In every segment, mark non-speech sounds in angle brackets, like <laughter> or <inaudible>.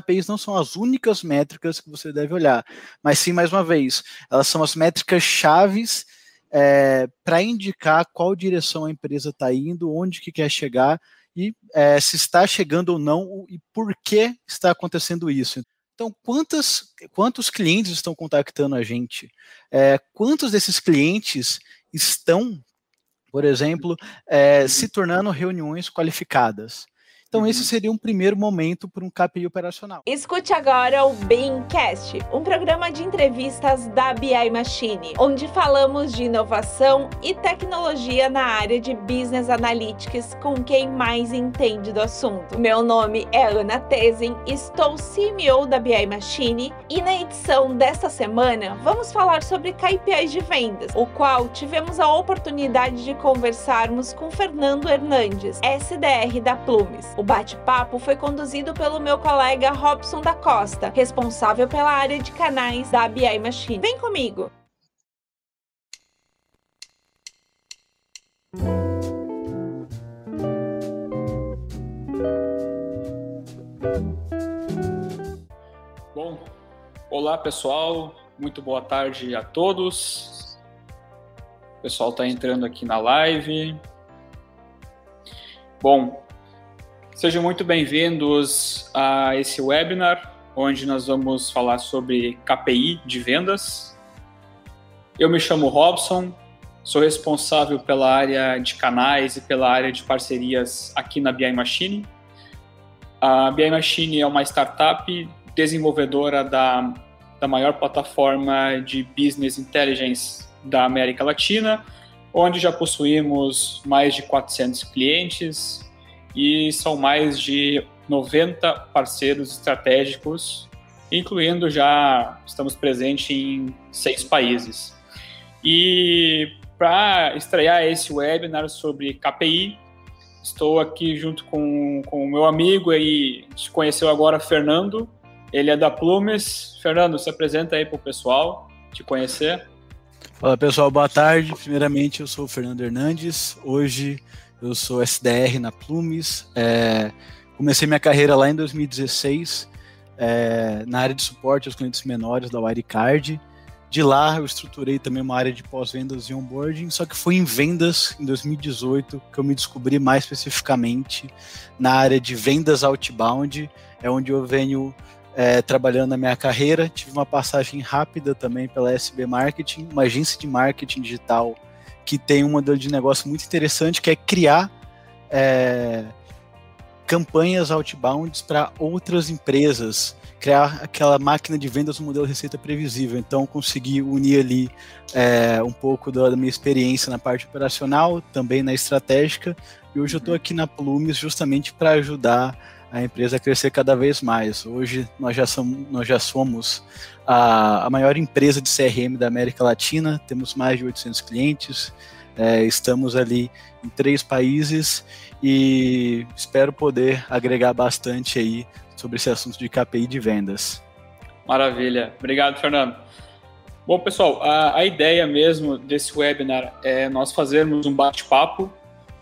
KPIs não são as únicas métricas que você deve olhar, mas sim, mais uma vez, elas são as métricas chaves é, para indicar qual direção a empresa está indo, onde que quer chegar e é, se está chegando ou não e por que está acontecendo isso. Então, quantas, quantos clientes estão contactando a gente? É, quantos desses clientes estão, por exemplo, é, se tornando reuniões qualificadas? Então, uhum. esse seria um primeiro momento para um KPI operacional. Escute agora o Beamcast, um programa de entrevistas da BI Machine, onde falamos de inovação e tecnologia na área de Business Analytics com quem mais entende do assunto. Meu nome é Ana Tezen, estou CMO da BI Machine e na edição desta semana vamos falar sobre KPIs de vendas, o qual tivemos a oportunidade de conversarmos com Fernando Hernandes, SDR da Plumes. O bate-papo foi conduzido pelo meu colega Robson da Costa, responsável pela área de canais da BI Machine. Vem comigo! Bom, olá pessoal, muito boa tarde a todos. O pessoal está entrando aqui na live. Bom, Sejam muito bem-vindos a esse webinar, onde nós vamos falar sobre KPI de vendas. Eu me chamo Robson, sou responsável pela área de canais e pela área de parcerias aqui na BI Machine. A BI Machine é uma startup desenvolvedora da, da maior plataforma de business intelligence da América Latina, onde já possuímos mais de 400 clientes, e são mais de 90 parceiros estratégicos, incluindo já estamos presentes em seis países. E para estrear esse webinar sobre KPI, estou aqui junto com, com o meu amigo e se conheceu agora, Fernando. Ele é da Plumes. Fernando, se apresenta aí para o pessoal te conhecer. Fala pessoal, boa tarde. Primeiramente, eu sou o Fernando Hernandes. Hoje eu sou SDR na Plumes. É, comecei minha carreira lá em 2016 é, na área de suporte aos clientes menores da Wirecard. De lá eu estruturei também uma área de pós-vendas e onboarding, só que foi em vendas em 2018 que eu me descobri mais especificamente na área de vendas outbound, é onde eu venho é, trabalhando na minha carreira. Tive uma passagem rápida também pela SB Marketing, uma agência de marketing digital que tem um modelo de negócio muito interessante, que é criar é, campanhas outbounds para outras empresas, criar aquela máquina de vendas no modelo receita previsível. Então, consegui unir ali é, um pouco da, da, minha experiência na parte operacional, também na estratégica, e hoje eu estou aqui na Plumes justamente para ajudar a empresa crescer cada vez mais. Hoje nós já somos, nós já somos a, a maior empresa de CRM da América Latina, temos mais de 800 clientes, é, estamos ali em três países e espero poder agregar bastante aí sobre esse assunto de KPI de vendas. Maravilha, obrigado, Fernando. Bom, pessoal, a, a ideia mesmo desse webinar é nós fazermos um bate-papo,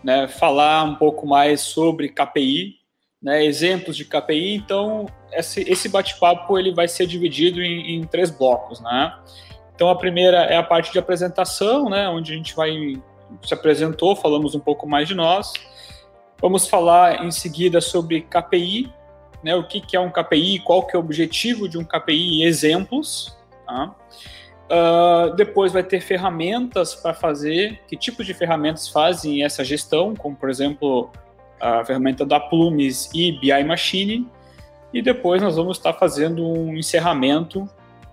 né, falar um pouco mais sobre KPI, né, exemplos de KPI. Então, esse, esse bate-papo ele vai ser dividido em, em, três blocos, né? Então, a primeira é a parte de apresentação, né, onde a gente vai se apresentou, falamos um pouco mais de nós. Vamos falar em seguida sobre KPI, né, o que, que é um KPI, qual que é o objetivo de um KPI e exemplos. Tá? Uh, depois vai ter ferramentas para fazer, que tipos de ferramentas fazem essa gestão, como por exemplo a ferramenta da Plumes e BI Machine, e depois nós vamos estar fazendo um encerramento,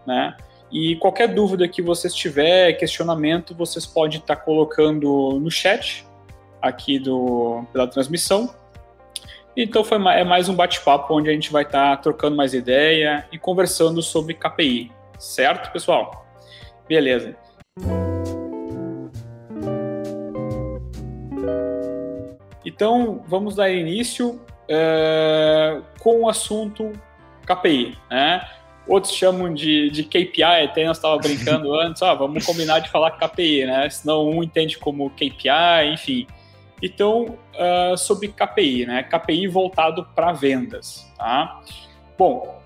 né? E qualquer dúvida que vocês tiver, questionamento, vocês podem estar colocando no chat aqui do, pela transmissão. Então foi, é mais um bate-papo onde a gente vai estar trocando mais ideia e conversando sobre KPI, certo, pessoal? Beleza. Então, vamos dar início é, com o assunto KPI, né? Outros chamam de, de KPI, até nós estávamos <laughs> brincando antes, ah, vamos combinar de falar KPI, né? Senão um entende como KPI, enfim. Então, uh, sobre KPI, né? KPI voltado para vendas, tá? bom,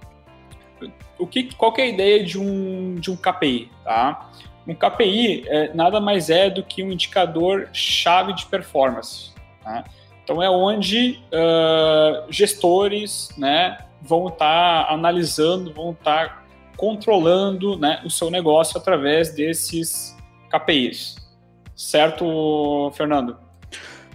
o que, qual que é a ideia de um, de um KPI? Tá? Um KPI é, nada mais é do que um indicador chave de performance. Tá? Então é onde uh, gestores né, vão estar tá analisando, vão estar tá controlando né, o seu negócio através desses KPIs. Certo, Fernando?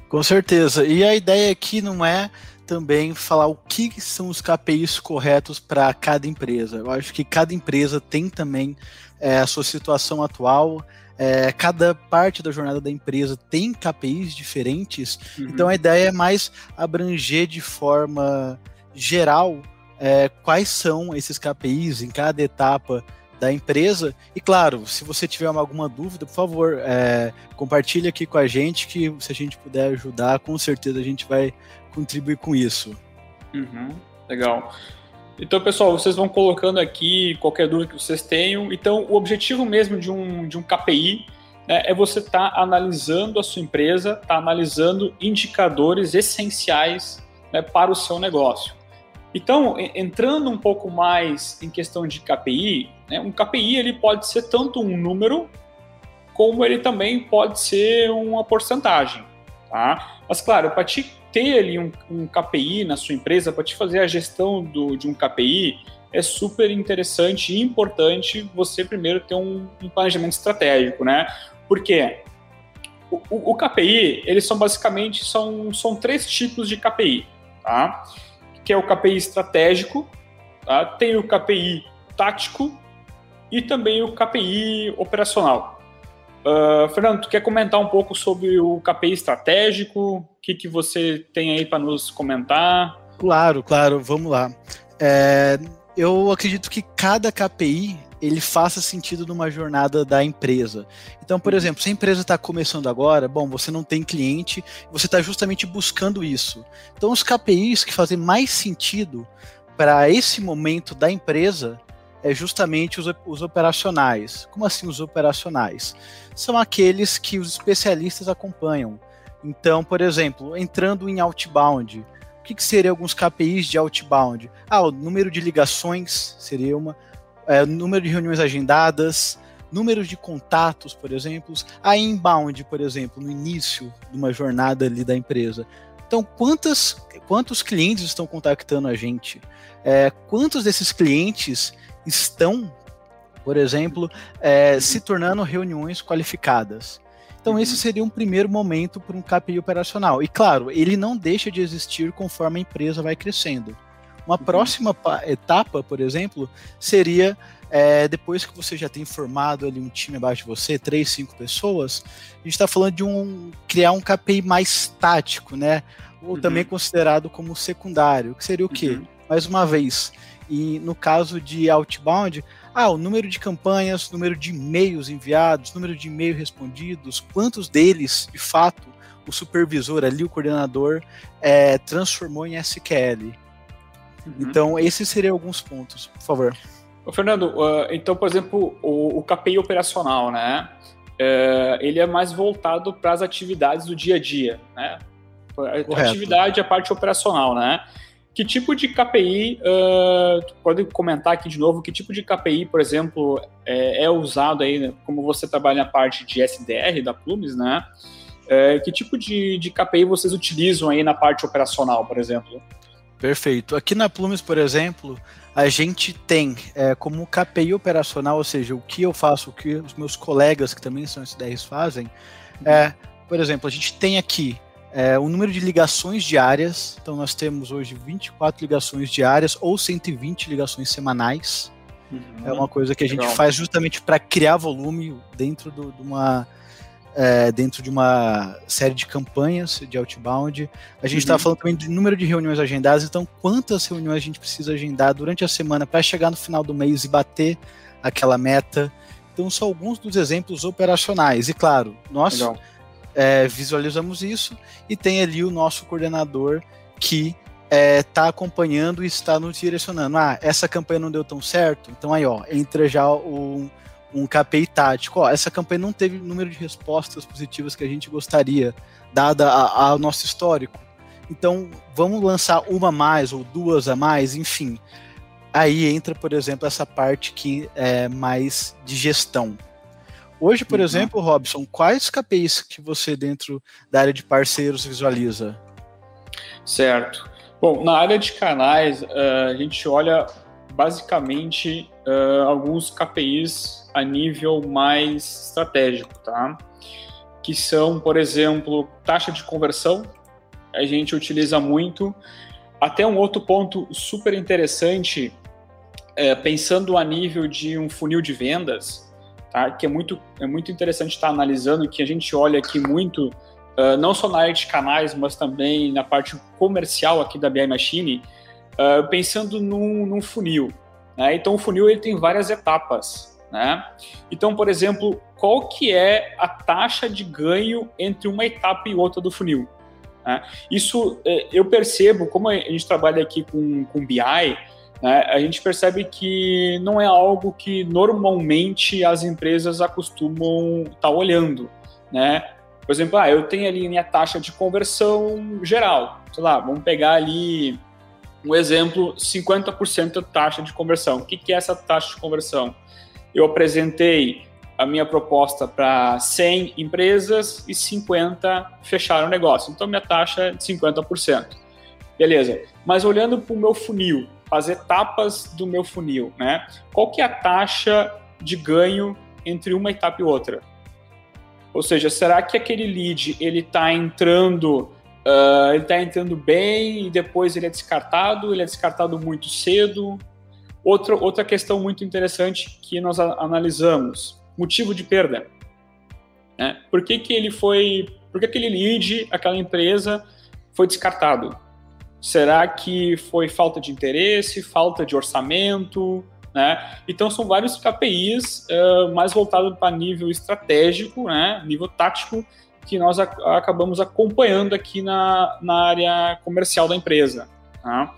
Com certeza. E a ideia aqui não é também falar o que são os KPIs corretos para cada empresa. Eu acho que cada empresa tem também é, a sua situação atual, é, cada parte da jornada da empresa tem KPIs diferentes, uhum. então a ideia é mais abranger de forma geral é, quais são esses KPIs em cada etapa da empresa. E claro, se você tiver alguma dúvida, por favor, é, compartilhe aqui com a gente, que se a gente puder ajudar, com certeza a gente vai contribuir com isso. Uhum, legal. Então, pessoal, vocês vão colocando aqui qualquer dúvida que vocês tenham. Então, o objetivo mesmo de um, de um KPI né, é você estar tá analisando a sua empresa, estar tá analisando indicadores essenciais né, para o seu negócio. Então, entrando um pouco mais em questão de KPI, né, um KPI ele pode ser tanto um número, como ele também pode ser uma porcentagem. Tá? Mas, claro, para te ter ali um, um KPI na sua empresa, para te fazer a gestão do, de um KPI, é super interessante e importante você primeiro ter um, um planejamento estratégico, né? Porque o, o, KPI, eles são basicamente são, são três tipos de KPI, tá? Que é o KPI estratégico, tá? tem o KPI tático e também o KPI operacional. Uh, Fernando, tu quer comentar um pouco sobre o KPI estratégico? O que, que você tem aí para nos comentar? Claro, claro, vamos lá. É, eu acredito que cada KPI ele faça sentido numa jornada da empresa. Então, por uhum. exemplo, se a empresa está começando agora, bom, você não tem cliente, você está justamente buscando isso. Então, os KPIs que fazem mais sentido para esse momento da empresa é justamente os, os operacionais. Como assim os operacionais? São aqueles que os especialistas acompanham. Então, por exemplo, entrando em outbound, o que, que seriam alguns KPIs de outbound? Ah, o número de ligações seria uma, é, número de reuniões agendadas, número de contatos, por exemplo, a inbound, por exemplo, no início de uma jornada ali da empresa. Então, quantas, quantos clientes estão contactando a gente? É, quantos desses clientes estão, por exemplo, é, se tornando reuniões qualificadas. Então, esse uhum. seria um primeiro momento para um KPI operacional. E, claro, ele não deixa de existir conforme a empresa vai crescendo. Uma uhum. próxima etapa, por exemplo, seria é, depois que você já tem formado ali um time abaixo de você, três, cinco pessoas, a gente está falando de um criar um KPI mais tático, né? Ou uhum. também considerado como secundário, que seria o quê? Uhum. Mais uma vez, e no caso de outbound, ah, o número de campanhas, número de e-mails enviados, número de e-mails respondidos, quantos deles, de fato, o supervisor ali, o coordenador, é, transformou em SQL. Uhum. Então, esses seriam alguns pontos, por favor. Ô, Fernando, uh, então, por exemplo, o, o KPI operacional, né? Uh, ele é mais voltado para as atividades do dia a dia, né? A atividade, a parte operacional, né? Que tipo de KPI, uh, pode comentar aqui de novo, que tipo de KPI, por exemplo, é, é usado aí, né, como você trabalha na parte de SDR da Plumes, né? É, que tipo de, de KPI vocês utilizam aí na parte operacional, por exemplo? Perfeito. Aqui na Plumes, por exemplo, a gente tem é, como KPI operacional, ou seja, o que eu faço, o que os meus colegas que também são SDRs fazem, é, por exemplo, a gente tem aqui é, o número de ligações diárias. Então, nós temos hoje 24 ligações diárias ou 120 ligações semanais. Uhum. É uma coisa que a gente Legal. faz justamente para criar volume dentro do, de uma. É, dentro de uma série de campanhas de outbound. A gente está uhum. falando também do número de reuniões agendadas, então quantas reuniões a gente precisa agendar durante a semana para chegar no final do mês e bater aquela meta. Então são alguns dos exemplos operacionais. E claro, nós Legal é, visualizamos isso e tem ali o nosso coordenador que está é, tá acompanhando e está nos direcionando. Ah, essa campanha não deu tão certo, então aí ó, entra já um, um KPI tático. Ó, essa campanha não teve o número de respostas positivas que a gente gostaria, dada ao nosso histórico. Então vamos lançar uma a mais ou duas a mais, enfim. aí entra, por exemplo, essa parte que é mais de gestão. Hoje, por uhum. exemplo, Robson, quais KPIs que você dentro da área de parceiros visualiza? Certo. Bom, na área de canais, uh, a gente olha basicamente uh, alguns KPIs a nível mais estratégico, tá? Que são, por exemplo, taxa de conversão, a gente utiliza muito. Até um outro ponto super interessante, é, pensando a nível de um funil de vendas, tá? que é muito, é muito interessante estar analisando, que a gente olha aqui muito, uh, não só na área de canais, mas também na parte comercial aqui da BI Machine, uh, pensando num, num funil. Né? Então, o funil ele tem várias etapas. Né? Então, por exemplo, qual que é a taxa de ganho entre uma etapa e outra do funil? Né? Isso é, eu percebo, como a gente trabalha aqui com, com BI, né, a gente percebe que não é algo que normalmente as empresas acostumam estar tá olhando. Né? Por exemplo, ah, eu tenho ali minha taxa de conversão geral, sei lá, vamos pegar ali um exemplo, 50% taxa de conversão. O que, que é essa taxa de conversão? Eu apresentei a minha proposta para 100 empresas e 50 fecharam o negócio. Então, minha taxa é de 50%. Beleza. Mas olhando para o meu funil, as etapas do meu funil, né? Qual que é a taxa de ganho entre uma etapa e outra? Ou seja, será que aquele lead ele está entrando, uh, ele está entrando bem e depois ele é descartado? Ele é descartado muito cedo? Outra, outra questão muito interessante que nós analisamos: motivo de perda. Né? Por que, que ele foi. Por que aquele lead, aquela empresa, foi descartado? Será que foi falta de interesse, falta de orçamento? Né? Então, são vários KPIs uh, mais voltados para nível estratégico, né? nível tático, que nós ac acabamos acompanhando aqui na, na área comercial da empresa. Tá?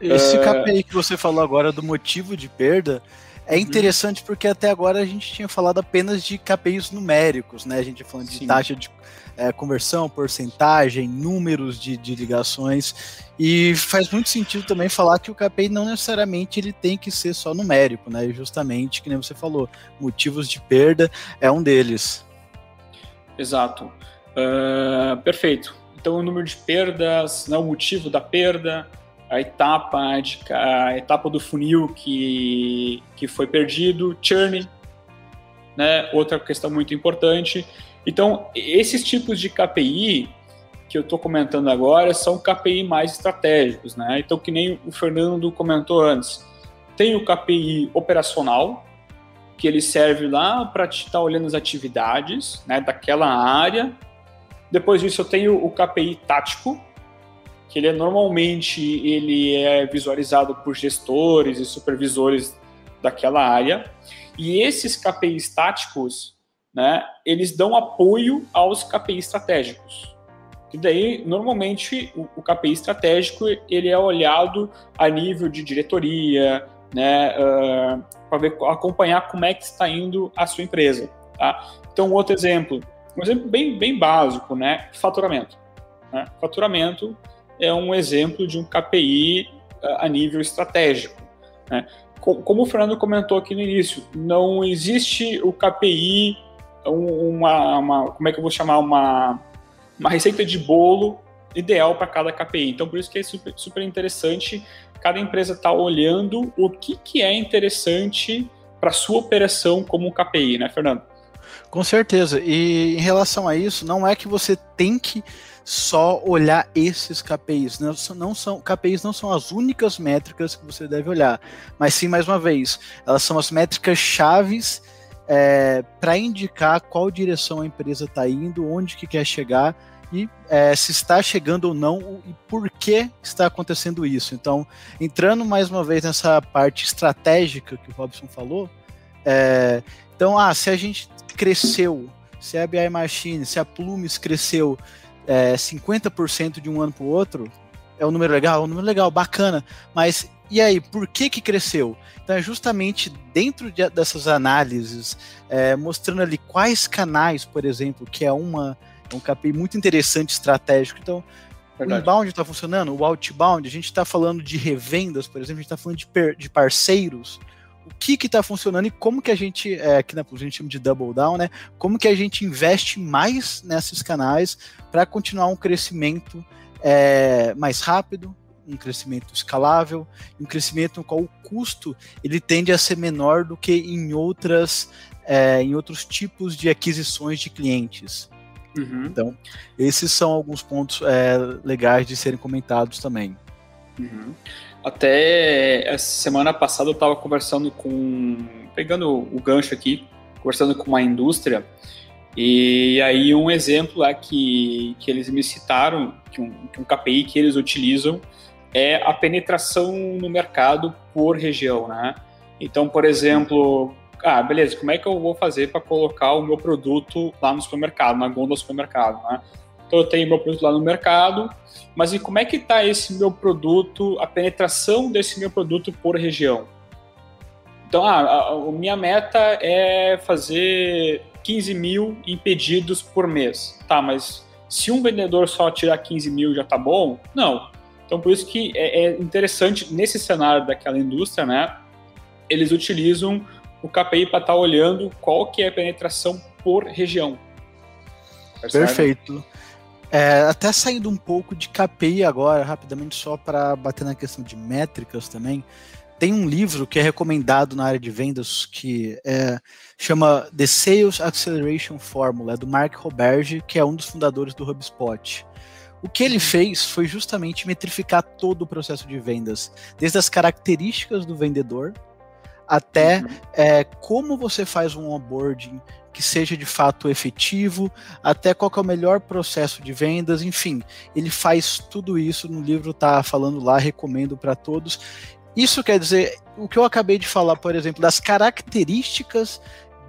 Esse uh... KPI que você falou agora do motivo de perda, é uhum. interessante porque até agora a gente tinha falado apenas de KPIs numéricos, né? A gente falando de Sim. taxa de é, conversão, porcentagem, números de, de, ligações. E faz muito sentido também falar que o KPI não necessariamente ele tem que ser só numérico, né? E justamente, que nem você falou, motivos de perda é um deles. Exato. Uh, perfeito. Então, o número de perdas, né, o motivo da perda, a etapa, de, a etapa do funil que, que foi perdido, churn, né? outra questão muito importante. Então, esses tipos de KPI que eu estou comentando agora são KPI mais estratégicos, né? Então, que nem o Fernando comentou antes, tem o KPI operacional, que ele serve lá para estar tá olhando as atividades né, daquela área. Depois disso, eu tenho o KPI tático, que ele é normalmente ele é visualizado por gestores e supervisores daquela área. E esses KPIs táticos, né, eles dão apoio aos KPIs estratégicos. E daí, normalmente, o, o KPI estratégico ele é olhado a nível de diretoria, né, uh, para acompanhar como é que está indo a sua empresa. Tá? Então, outro exemplo, um exemplo bem, bem básico, né, faturamento. Né? Faturamento é um exemplo de um KPI eh, a nível estratégico. Né? Como o Fernando comentou aqui no início, não existe o KPI, uma, uma como é que eu vou chamar, uma, uma receita de bolo ideal para cada KPI. Então, por isso que é super, super interessante cada empresa estar tá olhando o que, que é interessante para sua operação como KPI, né, Fernando? Com certeza. E em relação a isso, não é que você tem que só olhar esses KPIs. Não, não são KPIs não são as únicas métricas que você deve olhar, mas sim mais uma vez, elas são as métricas chaves é, para indicar qual direção a empresa está indo, onde que quer chegar e é, se está chegando ou não e por que está acontecendo isso. Então, entrando mais uma vez nessa parte estratégica que o Robson falou, é, então, ah, se a gente cresceu, se a BI Machine, se a Plumes cresceu é, 50% de um ano para o outro, é um número legal, é um número legal, bacana, mas e aí, por que que cresceu? Então é justamente dentro de, dessas análises, é, mostrando ali quais canais, por exemplo, que é uma é um KPI muito interessante estratégico. Então, Verdade. O inbound está funcionando, o outbound, a gente está falando de revendas, por exemplo, a gente está falando de, per, de parceiros. O que está funcionando e como que a gente, é, que na, a gente chama de double down, né? Como que a gente investe mais nesses canais para continuar um crescimento é, mais rápido, um crescimento escalável, um crescimento no qual o custo ele tende a ser menor do que em outras é, em outros tipos de aquisições de clientes. Uhum. Então, esses são alguns pontos é, legais de serem comentados também. Uhum. Até essa semana passada eu estava conversando com, pegando o gancho aqui, conversando com uma indústria e aí um exemplo é que, que eles me citaram, que um, que um KPI que eles utilizam é a penetração no mercado por região, né? Então, por exemplo, ah, beleza, como é que eu vou fazer para colocar o meu produto lá no supermercado, na gôndola do supermercado, né? Então eu tenho meu produto lá no mercado, mas e como é que está esse meu produto, a penetração desse meu produto por região? Então, ah, a, a minha meta é fazer 15 mil em pedidos por mês. Tá, mas se um vendedor só tirar 15 mil já tá bom? Não. Então, por isso que é, é interessante, nesse cenário daquela indústria, né, eles utilizam o KPI para estar tá olhando qual que é a penetração por região. Percebe? Perfeito. É, até saindo um pouco de KPI agora, rapidamente, só para bater na questão de métricas também. Tem um livro que é recomendado na área de vendas que é, chama The Sales Acceleration Formula, é do Mark Roberge, que é um dos fundadores do HubSpot. O que ele fez foi justamente metrificar todo o processo de vendas, desde as características do vendedor até uhum. é, como você faz um onboarding que seja de fato efetivo, até qual é o melhor processo de vendas, enfim, ele faz tudo isso no livro, tá falando lá, recomendo para todos. Isso quer dizer, o que eu acabei de falar, por exemplo, das características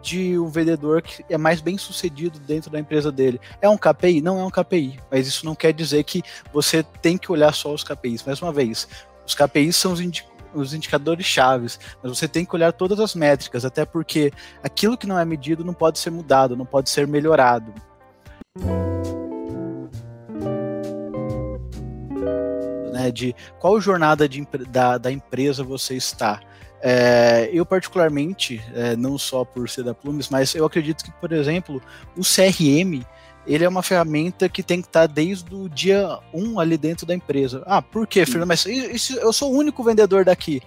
de um vendedor que é mais bem sucedido dentro da empresa dele. É um KPI? Não é um KPI, mas isso não quer dizer que você tem que olhar só os KPIs. Mais uma vez, os KPIs são os, os indicadores chaves, mas você tem que olhar todas as métricas, até porque aquilo que não é medido não pode ser mudado, não pode ser melhorado. Né, de qual jornada de, da, da empresa você está. É, eu, particularmente, é, não só por ser da Plumes, mas eu acredito que, por exemplo, o CRM ele é uma ferramenta que tem que estar desde o dia 1 ali dentro da empresa. Ah, por quê, Fernando? Mas isso, eu sou o único vendedor daqui.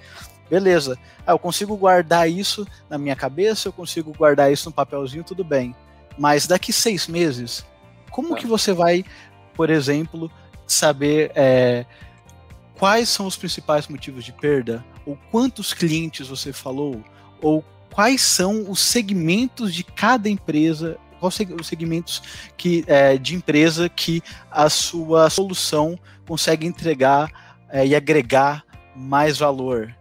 Beleza. Ah, eu consigo guardar isso na minha cabeça, eu consigo guardar isso no papelzinho, tudo bem. Mas daqui seis meses, como que você vai, por exemplo, saber é, quais são os principais motivos de perda? Ou quantos clientes você falou? Ou quais são os segmentos de cada empresa quais os segmentos que, é, de empresa que a sua solução consegue entregar é, e agregar mais valor.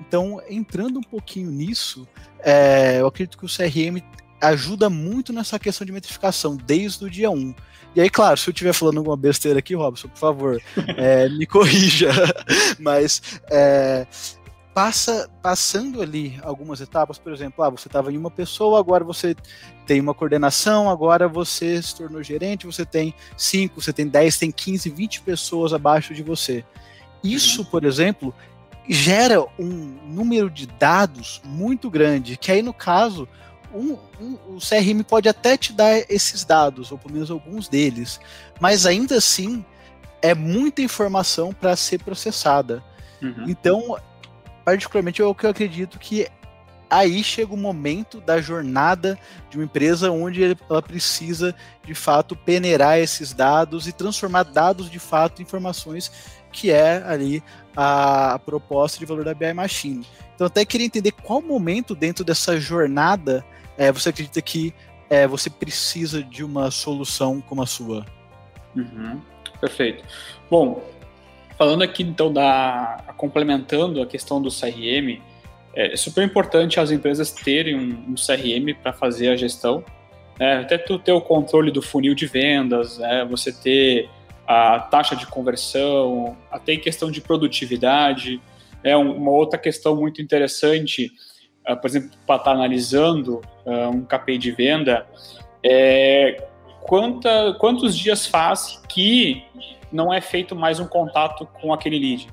Então, entrando um pouquinho nisso, é, eu acredito que o CRM ajuda muito nessa questão de metrificação, desde o dia 1. E aí, claro, se eu estiver falando alguma besteira aqui, Robson, por favor, <laughs> é, me corrija. <laughs> Mas é, passa passando ali algumas etapas, por exemplo, ah, você estava em uma pessoa, agora você tem uma coordenação, agora você se tornou gerente, você tem 5, você tem 10, tem 15, 20 pessoas abaixo de você. Isso, uhum. por exemplo, gera um número de dados muito grande, que aí no caso um, um, o CRM pode até te dar esses dados, ou pelo menos alguns deles, mas ainda assim é muita informação para ser processada. Uhum. Então particularmente é o que eu acredito que aí chega o momento da jornada de uma empresa onde ela precisa de fato peneirar esses dados e transformar dados de fato em informações que é ali a, proposta de valor da BI Machine. Então até queria entender qual momento dentro dessa jornada é, você acredita que é, você precisa de uma solução como a sua. Uhum, perfeito. Bom, Falando aqui então da complementando a questão do CRM, é super importante as empresas terem um, um CRM para fazer a gestão, né? até tu ter o controle do funil de vendas, né? você ter a taxa de conversão, até em questão de produtividade. É uma outra questão muito interessante, uh, por exemplo, para estar tá analisando uh, um KPI de venda, é quanta, quantos dias faz que não é feito mais um contato com aquele lead.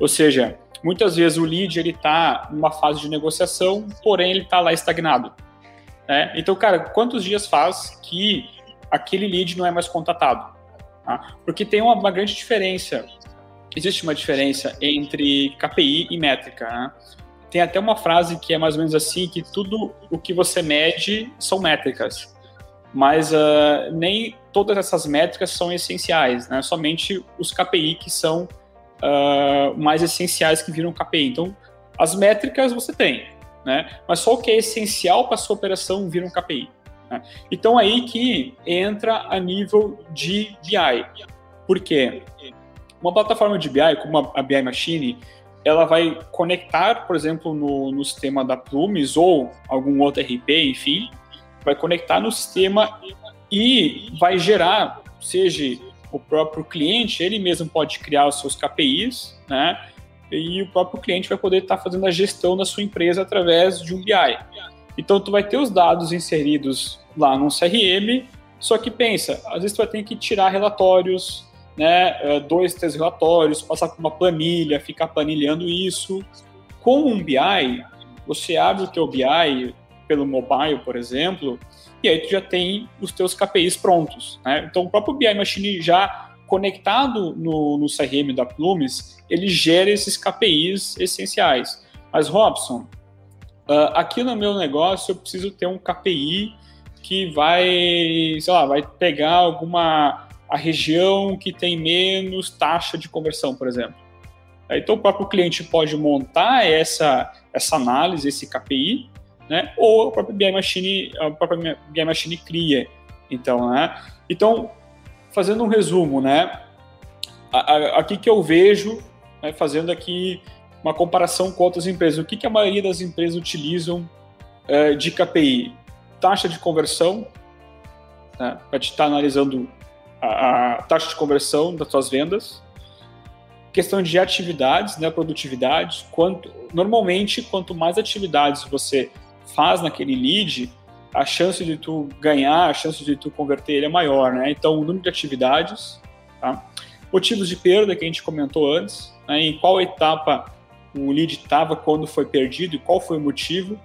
Ou seja, muitas vezes o lead ele está numa fase de negociação, porém ele está lá estagnado. Né? Então, cara, quantos dias faz que aquele lead não é mais contatado? Tá? Porque tem uma, uma, grande diferença. Existe uma diferença entre KPI e métrica. Né? Tem até uma frase que é mais ou menos assim, que tudo o que você mede são métricas. Mas uh, nem todas essas métricas são essenciais, né? Somente os KPI que são uh, mais essenciais que viram KPI. Então, as métricas você tem, né? Mas só o que é essencial para sua operação vira um KPI. Né? Então, aí que entra a nível de BI. Por quê? Uma plataforma de BI, como a BI Machine, ela vai conectar, por exemplo, no, no sistema da Plumes ou algum outro RP, enfim, vai conectar no sistema e vai gerar, seja o próprio cliente, ele mesmo pode criar os seus KPIs, né? E o próprio cliente vai poder estar fazendo a gestão da sua empresa através de um BI. Então, tu vai ter os dados inseridos lá no CRM, só que pensa, às vezes tu vai ter que tirar relatórios, né, é, dois, três relatórios, passar por uma planilha, ficar planilhando isso. Com um BI, você abre o teu BI pelo mobile, por exemplo, e aí tu já tem os teus KPIs prontos. Né? Então, o próprio BI Machine já conectado no, no CRM da Plumes, ele gera esses KPIs essenciais. Mas, Robson, uh, aqui no meu negócio eu preciso ter um KPI que vai, sei lá, vai pegar alguma a região que tem menos taxa de conversão, por exemplo. Então o próprio cliente pode montar essa, essa análise, esse KPI, né? Ou a própria BI Machine, a própria BI Machine cria. Então, né? Então, fazendo um resumo, né? Aqui que eu vejo, né, fazendo aqui uma comparação com outras empresas, o que, que a maioria das empresas utilizam é, de KPI? Taxa de conversão, né, para te estar analisando a, a, taxa de conversão das suas vendas, questão de atividades, né, produtividade, quanto, normalmente, quanto mais atividades você faz naquele lead, a chance de tu ganhar, a chance de tu converter ele é maior, né? Então, o número de atividades, tá? Motivos de perda que a gente comentou antes, né? em qual etapa o lead estava quando foi perdido e qual foi o motivo.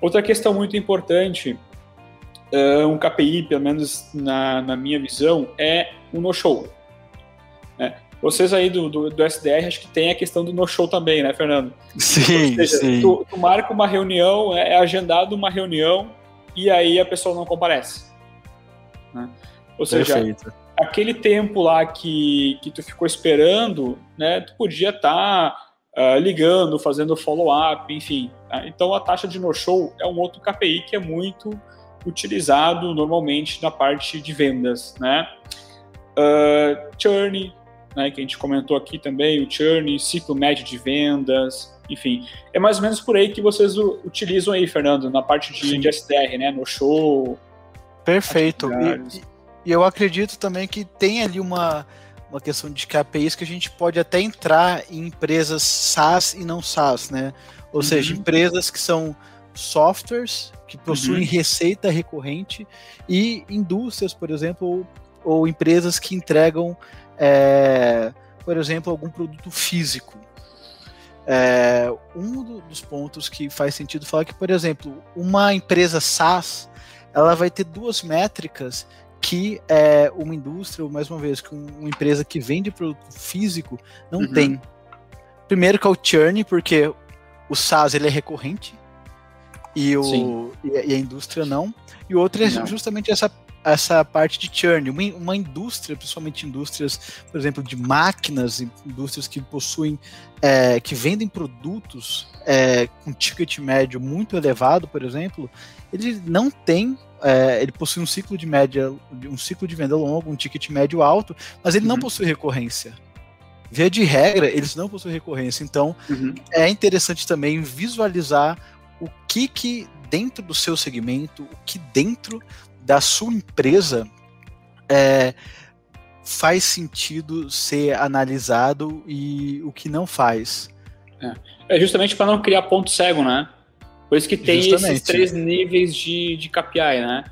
Outra questão muito importante uh, um KPI, pelo menos na, na minha visão, é o no-show. Né? Vocês aí do, do, do, SDR, acho que tem a questão do no-show também, né, Fernando? Sim, seja, sim. Tu, tu, marca uma reunião, é, é agendado uma reunião e aí a pessoa não comparece. Né? Ou seja, Perfeito. aquele tempo lá que, que tu ficou esperando, né, tu podia estar tá, uh, ligando, fazendo follow-up, enfim. Tá? Então a taxa de no-show é um outro KPI que é muito utilizado normalmente na parte de vendas, né? Uh, churn, né, que a gente comentou aqui também, o churn, ciclo médio de vendas, enfim. É mais ou menos por aí que vocês utilizam aí, Fernando, na parte de, de SDR, né, no show. Perfeito. E, e, eu acredito também que tem ali uma, uma questão de KPIs que a gente pode até entrar em empresas SaaS e não SaaS, né? Ou uhum. seja, empresas que são softwares que possuem uhum. receita recorrente e indústrias, por exemplo, ou, ou empresas que entregam, é, por exemplo, algum produto físico. É, um do, dos pontos que faz sentido falar é que, por exemplo, uma empresa SaaS ela vai ter duas métricas que é, uma indústria, ou mais uma vez, que uma empresa que vende produto físico não uhum. tem. Primeiro que é o churn, porque o SaaS ele é recorrente, e, o, e, a indústria não. E o outro é não. justamente essa, essa parte de churn. Uma, uma indústria, principalmente indústrias, por exemplo, de máquinas, indústrias que possuem, é, que vendem produtos é, com ticket médio muito elevado, por exemplo, ele não tem é, ele possui um ciclo de média, um ciclo de venda longo, um ticket médio alto, mas ele uhum. não possui recorrência. Via de regra, eles não possuem recorrência. Então, uhum. é interessante também visualizar o que que dentro do seu segmento, o que dentro da sua empresa é, faz sentido ser analisado e o que não faz. É, é justamente para não criar ponto cego, né? Por isso que tem justamente. esses três níveis de, de KPI, né?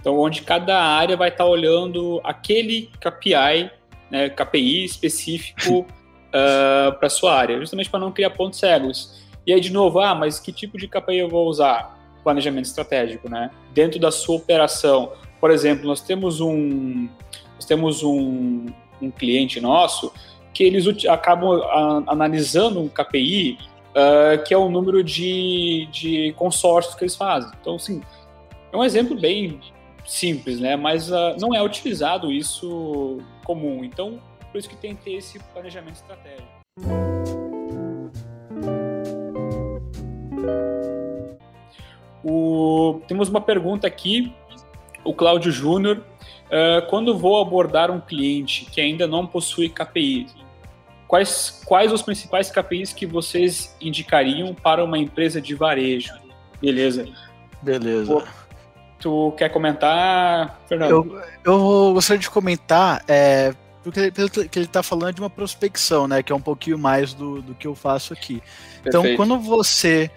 Então, onde cada área vai estar tá olhando aquele KPI né, KPI específico uh, <laughs> ah, para sua área, justamente para não criar pontos cegos. E aí, de novo, ah, mas que tipo de KPI eu vou usar? Planejamento estratégico, né? Dentro da sua operação. Por exemplo, nós temos um, nós temos um, um cliente nosso que eles acabam analisando um KPI uh, ah, que é o número de, de consórcios que eles fazem. Então, assim, é um exemplo bem simples, né? Mas uh, não é utilizado isso comum. Então, por isso que tem que ter esse planejamento estratégico. O, temos uma pergunta aqui, o Cláudio Júnior. Uh, quando vou abordar um cliente que ainda não possui KPI, quais, quais os principais KPIs que vocês indicariam para uma empresa de varejo? Beleza. Beleza. Pô, tu quer comentar, Fernando? Eu, eu gostaria de comentar, é, porque ele está falando de uma prospecção, né? Que é um pouquinho mais do, do que eu faço aqui. Então, Perfeito. Então, quando você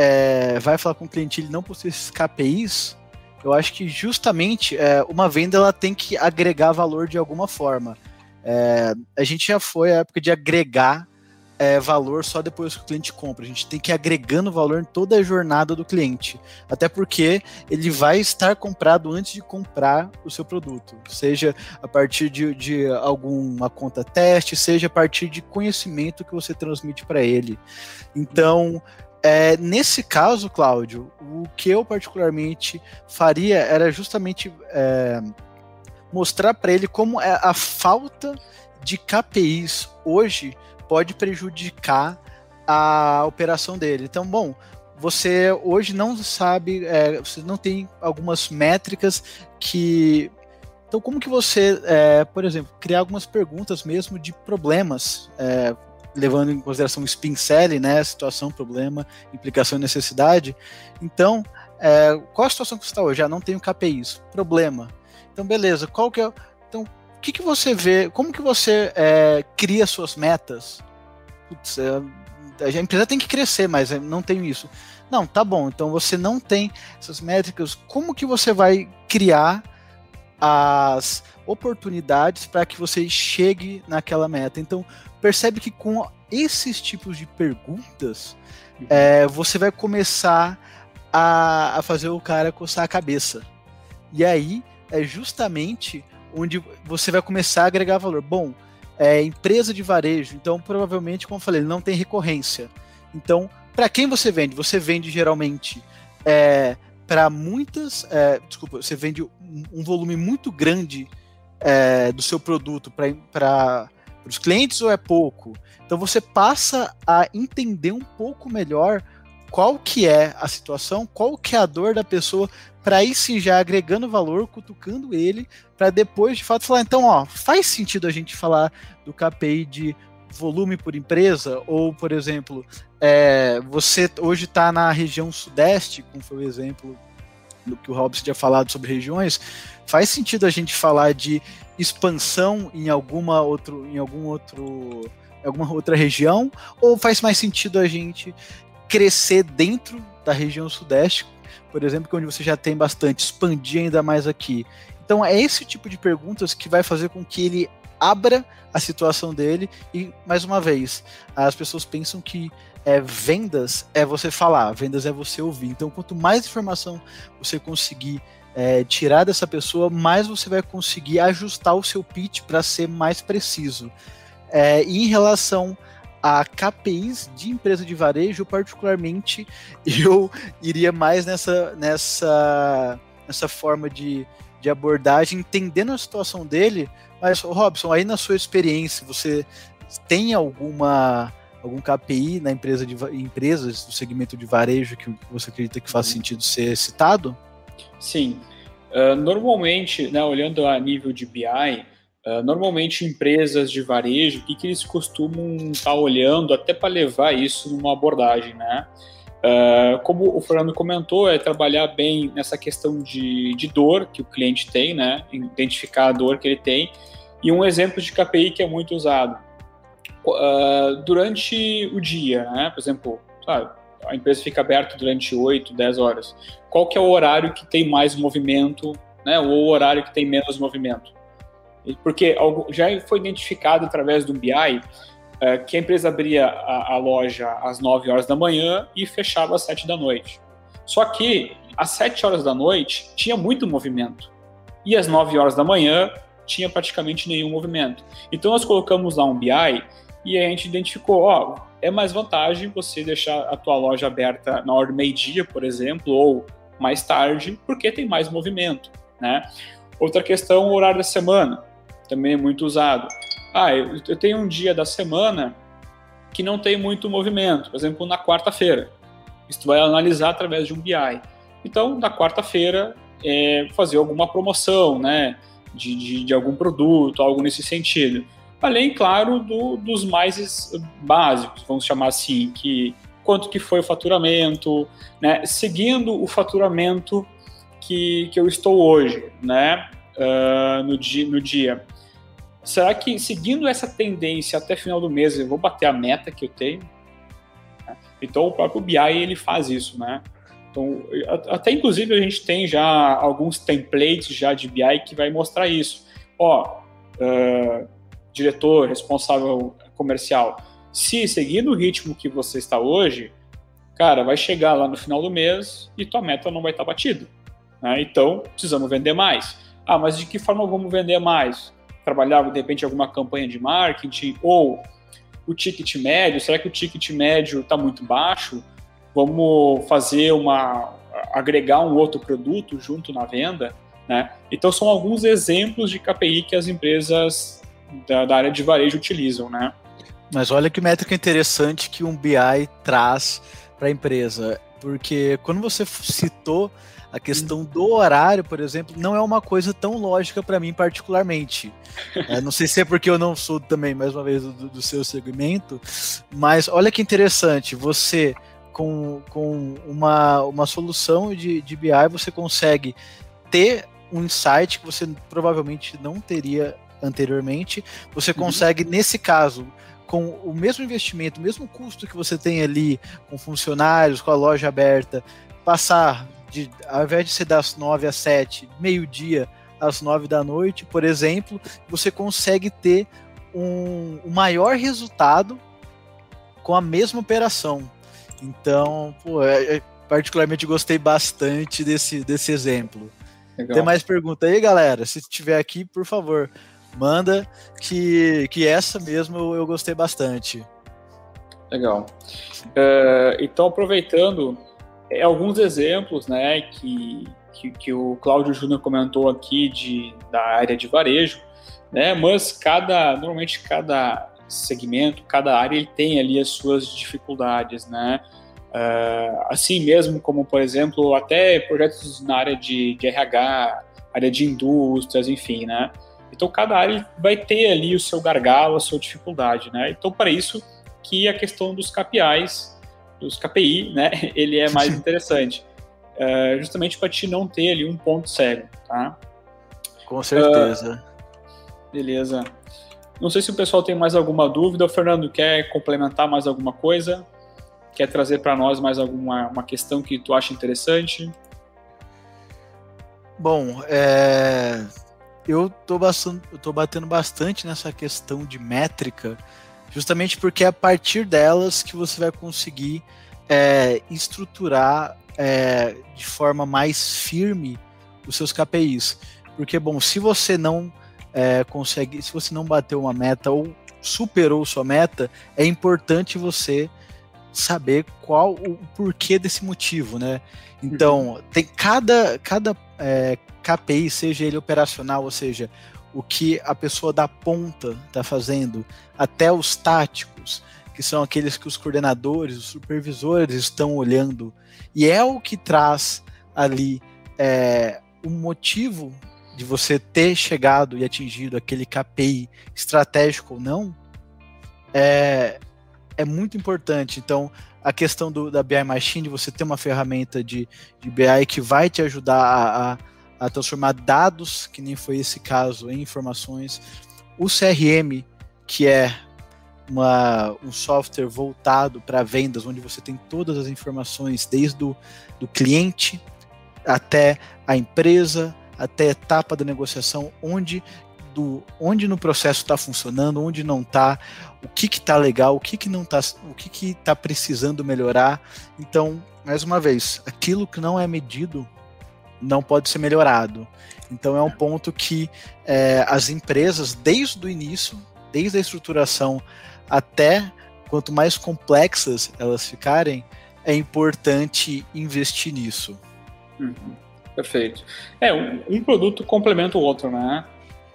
é, vai falar com o cliente ele não possui esses KPIs, eu acho que justamente é, uma venda ela tem que agregar valor de alguma forma. É, a gente já foi a época de agregar é, valor só depois que o cliente compra. A gente tem que ir agregando valor em toda a jornada do cliente. Até porque ele vai estar comprado antes de comprar o seu produto. Seja a partir de, de alguma conta teste, seja a partir de conhecimento que você transmite para ele. Então, é, nesse caso, Cláudio, o que eu particularmente faria era justamente é, mostrar para ele como é a falta de KPIs hoje pode prejudicar a operação dele. Então, bom, você hoje não sabe, é, você não tem algumas métricas que. Então, como que você, é, por exemplo, criar algumas perguntas mesmo de problemas, é, levando em consideração o spin selling, né, situação, problema, implicação e necessidade. Então, é, qual a situação que você está hoje? Já ah, não tenho KPIs. Problema. Então, beleza. Qual que é? Então, o que, que você vê? Como que você é, cria suas metas? Putz, é, a empresa tem que crescer, mas não tem isso. Não, tá bom. Então você não tem essas métricas. Como que você vai criar as oportunidades para que você chegue naquela meta? Então percebe que com esses tipos de perguntas, uhum. é, você vai começar a, a fazer o cara coçar a cabeça. E aí é justamente onde você vai começar a agregar valor. Bom, é empresa de varejo, então provavelmente, como eu falei, não tem recorrência. Então, para quem você vende? Você vende geralmente é, para muitas. É, desculpa, você vende um, um volume muito grande é, do seu produto para para os clientes ou é pouco? Então você passa a entender um pouco melhor qual que é a situação, qual que é a dor da pessoa, para aí sim já agregando valor, cutucando ele, para depois de fato falar, então, ó, faz sentido a gente falar do KPI de volume por empresa, ou, por exemplo, é, você hoje está na região sudeste, como foi o exemplo do que o Robson tinha falado sobre regiões, faz sentido a gente falar de expansão em alguma outro, em algum outro, alguma outra região, ou faz mais sentido a gente crescer dentro da região sudeste, por exemplo, que é onde você já tem bastante, expandir ainda mais aqui. Então é esse tipo de perguntas que vai fazer com que ele abra a situação dele e mais uma vez as pessoas pensam que é, vendas é você falar, vendas é você ouvir. Então, quanto mais informação você conseguir é, tirar dessa pessoa, mais você vai conseguir ajustar o seu pitch para ser mais preciso. É, e em relação a KPIs de empresa de varejo, particularmente, <laughs> eu iria mais nessa, nessa, nessa forma de, de abordagem, entendendo a situação dele. Mas, Robson, aí na sua experiência, você tem alguma algum KPI na empresa de empresas do segmento de varejo que você acredita que faz uhum. sentido ser citado? Sim. Uh, normalmente, né, olhando a nível de BI, uh, ah, normalmente empresas de varejo, o que, que eles costumam estar tá olhando até para levar isso numa abordagem, né? Uh, como o Fernando comentou, é trabalhar bem nessa questão de, de dor que o cliente tem, né? Identificar a dor que ele tem. E um exemplo de KPI que é muito usado. Uh, durante o dia, né? Por exemplo, sabe, a empresa fica aberta durante 8, 10 horas. Qual que é o horário que tem mais movimento, né? Ou o horário que tem menos movimento? Porque já foi identificado através do BI é, que a empresa abria a, a, loja às 9 horas da manhã e fechava às 7 da noite. Só que às 7 horas da noite tinha muito movimento. E às 9 horas da manhã tinha praticamente nenhum movimento. Então nós colocamos lá um BI e a gente identificou, ó, é mais vantagem você deixar a tua loja aberta na hora do meio-dia, por exemplo, ou mais tarde, porque tem mais movimento, né? Outra questão, o horário da semana, também é muito usado. Ah, eu, eu tenho um dia da semana que não tem muito movimento, por exemplo, na quarta-feira. Isso vai analisar através de um BI. Então, na quarta-feira, é, fazer alguma promoção, né? De, de, de, algum produto, algo nesse sentido. Além, claro, do, dos mais básicos, vamos chamar assim, que quanto que foi o faturamento, né? Seguindo o faturamento que, que eu estou hoje, né? Uh, no, dia, no dia. Será que seguindo essa tendência até final do mês eu vou bater a meta que eu tenho? Então o próprio BI ele faz isso, né? Então, até inclusive a gente tem já alguns templates já de BI que vai mostrar isso. Ó, uh, diretor, responsável comercial, se seguir no ritmo que você está hoje, cara, vai chegar lá no final do mês e tua meta não vai estar batida. Né? Então, precisamos vender mais. Ah, mas de que forma vamos vender mais? Trabalhar, de repente, alguma campanha de marketing ou o ticket médio? Será que o ticket médio está muito baixo? Vamos fazer uma agregar um outro produto junto na venda, né? Então são alguns exemplos de KPI que as empresas da, da área de varejo utilizam, né? Mas olha que métrica interessante que um BI traz para a empresa, porque quando você citou a questão do horário, por exemplo, não é uma coisa tão lógica para mim particularmente. <laughs> É, não sei se é porque eu não sou também, mais uma vez, do, do seu segmento, mas olha que interessante, você com, com uma, uma solução de, de BI, você consegue ter um insight que você provavelmente não teria anteriormente. Você uhum. consegue, uhum. nesse caso, com o mesmo investimento, o mesmo custo que você tem ali com funcionários, com a loja aberta, passar de, ao invés de ser das 9 às 7, meio-dia às 9 da noite, por exemplo, você consegue ter um, um maior resultado com a mesma operação. Então, pô, é, é, particularmente gostei bastante desse, desse exemplo. Legal. Tem mais pergunta aí, galera? Se tiver aqui, por favor, manda que, que essa mesmo eu, eu gostei bastante. Legal. Uh, então, aproveitando é, alguns exemplos né, que, que, que o Cláudio Júnior comentou aqui de, da área de varejo, né, mas cada, normalmente cada segmento, cada área ele tem ali as suas dificuldades, né? Uh, assim mesmo como, por exemplo, até projetos na área de, de RH, área de indústrias, enfim, né? Então, cada área vai ter ali o seu gargalo, a sua dificuldade, né? Então, para isso que a questão dos KPIs, dos KPI, né? <laughs> Ele é mais <laughs> interessante. Uh, justamente para te não ter ali um ponto cego, tá? Com certeza. Uh, beleza. Não sei se o pessoal tem mais alguma dúvida. O Fernando quer complementar mais alguma coisa? Quer trazer para nós mais alguma uma questão que tu acha interessante? Bom, é... eu tô, eu tô batendo bastante nessa questão de métrica, justamente porque é a partir delas que você vai conseguir é, estruturar é, de forma mais firme os seus KPIs. Porque, bom, se você não é, consegue, se você não bateu uma meta ou superou sua meta, é importante você saber qual o porquê desse motivo, né? Então, tem cada, cada é, KPI, seja ele operacional, ou seja, o que a pessoa da ponta está fazendo, até os táticos, que são aqueles que os coordenadores, os supervisores estão olhando, e é o que traz ali é, o motivo de você ter chegado e atingido aquele KPI estratégico ou não, é, é muito importante. Então, a questão do, da BI Machine, de você ter uma ferramenta de, de BI que vai te ajudar a, a, a transformar dados, que nem foi esse caso, em informações. O CRM, que é uma, um software voltado para vendas, onde você tem todas as informações, desde o do cliente até a empresa, até a etapa da negociação, onde do onde no processo está funcionando, onde não está, o que está legal, o que, que não está, o que que está precisando melhorar. Então, mais uma vez, aquilo que não é medido não pode ser melhorado. Então é um ponto que é, as empresas, desde o início, desde a estruturação até quanto mais complexas elas ficarem, é importante investir nisso. Uhum. Perfeito. É, um, um, produto complementa o outro, né?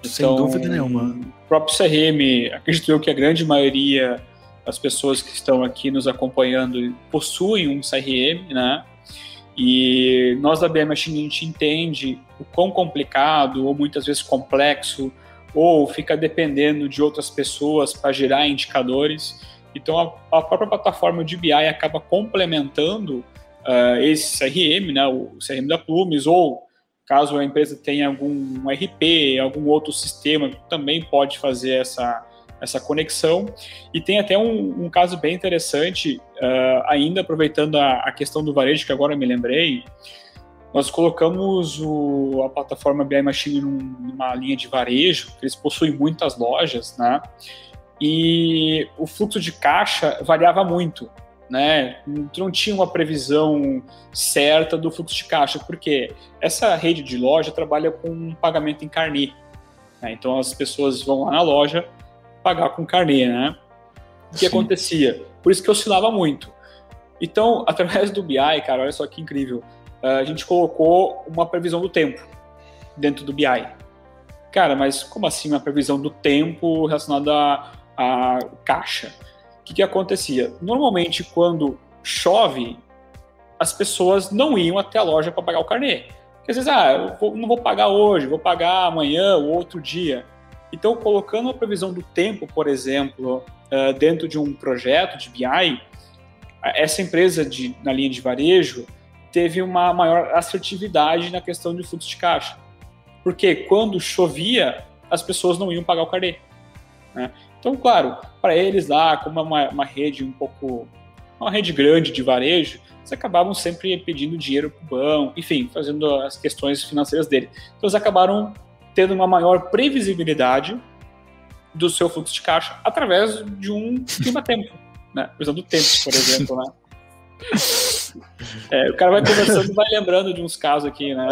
Então, Sem dúvida nenhuma. O próprio CRM, acredito eu que a grande maioria das pessoas que estão aqui nos acompanhando possuem um CRM, né? E nós da BM Machine a gente entende o quão complicado ou muitas vezes complexo ou fica dependendo de outras pessoas para gerar indicadores. Então a, a, própria plataforma de BI acaba complementando uh, esse CRM, né, o CRM da Plumes, ou caso a empresa tenha algum RP, algum outro sistema, também pode fazer essa, essa conexão. E tem até um, um caso bem interessante, uh, ainda aproveitando a, a, questão do varejo, que agora me lembrei, nós colocamos o, a plataforma BI Machine num, numa linha de varejo, eles possuem muitas lojas, né? E o fluxo de caixa variava muito, né? Não tinha uma previsão certa do fluxo de caixa, porque essa rede de loja trabalha com pagamento em carnê. Né? Então as pessoas vão lá na loja, pagar com carnê, né? O que Sim. acontecia? Por isso que oscilava muito. Então, <laughs> através do BI, cara, olha só que incrível, a gente colocou uma previsão do tempo dentro do BI. Cara, mas como assim uma previsão do tempo relacionada a, a caixa? Que, que acontecia? Normalmente, quando chove, as pessoas não iam até a loja para pagar o carnê. Porque às vezes, ah, eu vou, não vou pagar hoje, vou pagar amanhã ou outro dia. Então, colocando a previsão do tempo, por exemplo, uh, dentro de um projeto de BI, essa empresa de, na linha de varejo teve uma maior assertividade na questão de fluxo de caixa. Porque quando chovia, as pessoas não iam pagar o carnê. Né? Então, claro, para eles lá, como é uma, uma rede um pouco. uma rede grande de varejo, eles acabavam sempre pedindo dinheiro para o banco, enfim, fazendo as questões financeiras dele. Então, eles acabaram tendo uma maior previsibilidade do seu fluxo de caixa através de um clima-tempo, né? Usando o tempo, por exemplo, né? É, o cara vai conversando e vai lembrando de uns casos aqui, né?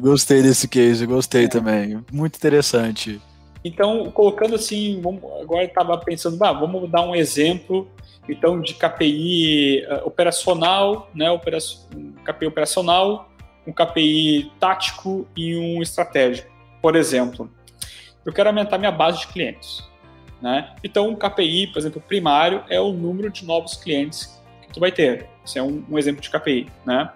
Gostei desse case, gostei é. também. Muito interessante. Então, colocando assim, vamos, agora estava pensando, bah, vamos dar um exemplo então de KPI eh, operacional, né, um KPI operacional, um KPI tático e um estratégico por exemplo, eu quero aumentar minha base de clientes. Né? Então, um KPI, por exemplo, primário é o número de novos clientes que tu vai ter. Esse é um, um exemplo de KPI. Né?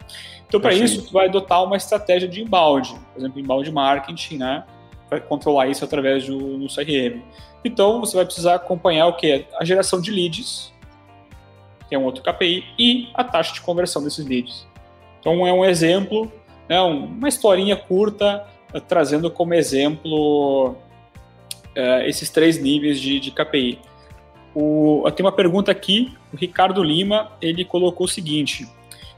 Então, para isso, tu vai adotar uma estratégia de inbound, por exemplo, inbound marketing, né? Vai controlar isso através do CRM. Então, você vai precisar acompanhar o que? A geração de leads, que é um outro KPI, e a taxa de conversão desses leads. Então, é um exemplo, né, uma historinha curta trazendo como exemplo uh, esses três níveis de, de KPI. O, eu tenho uma pergunta aqui, o Ricardo Lima, ele colocou o seguinte,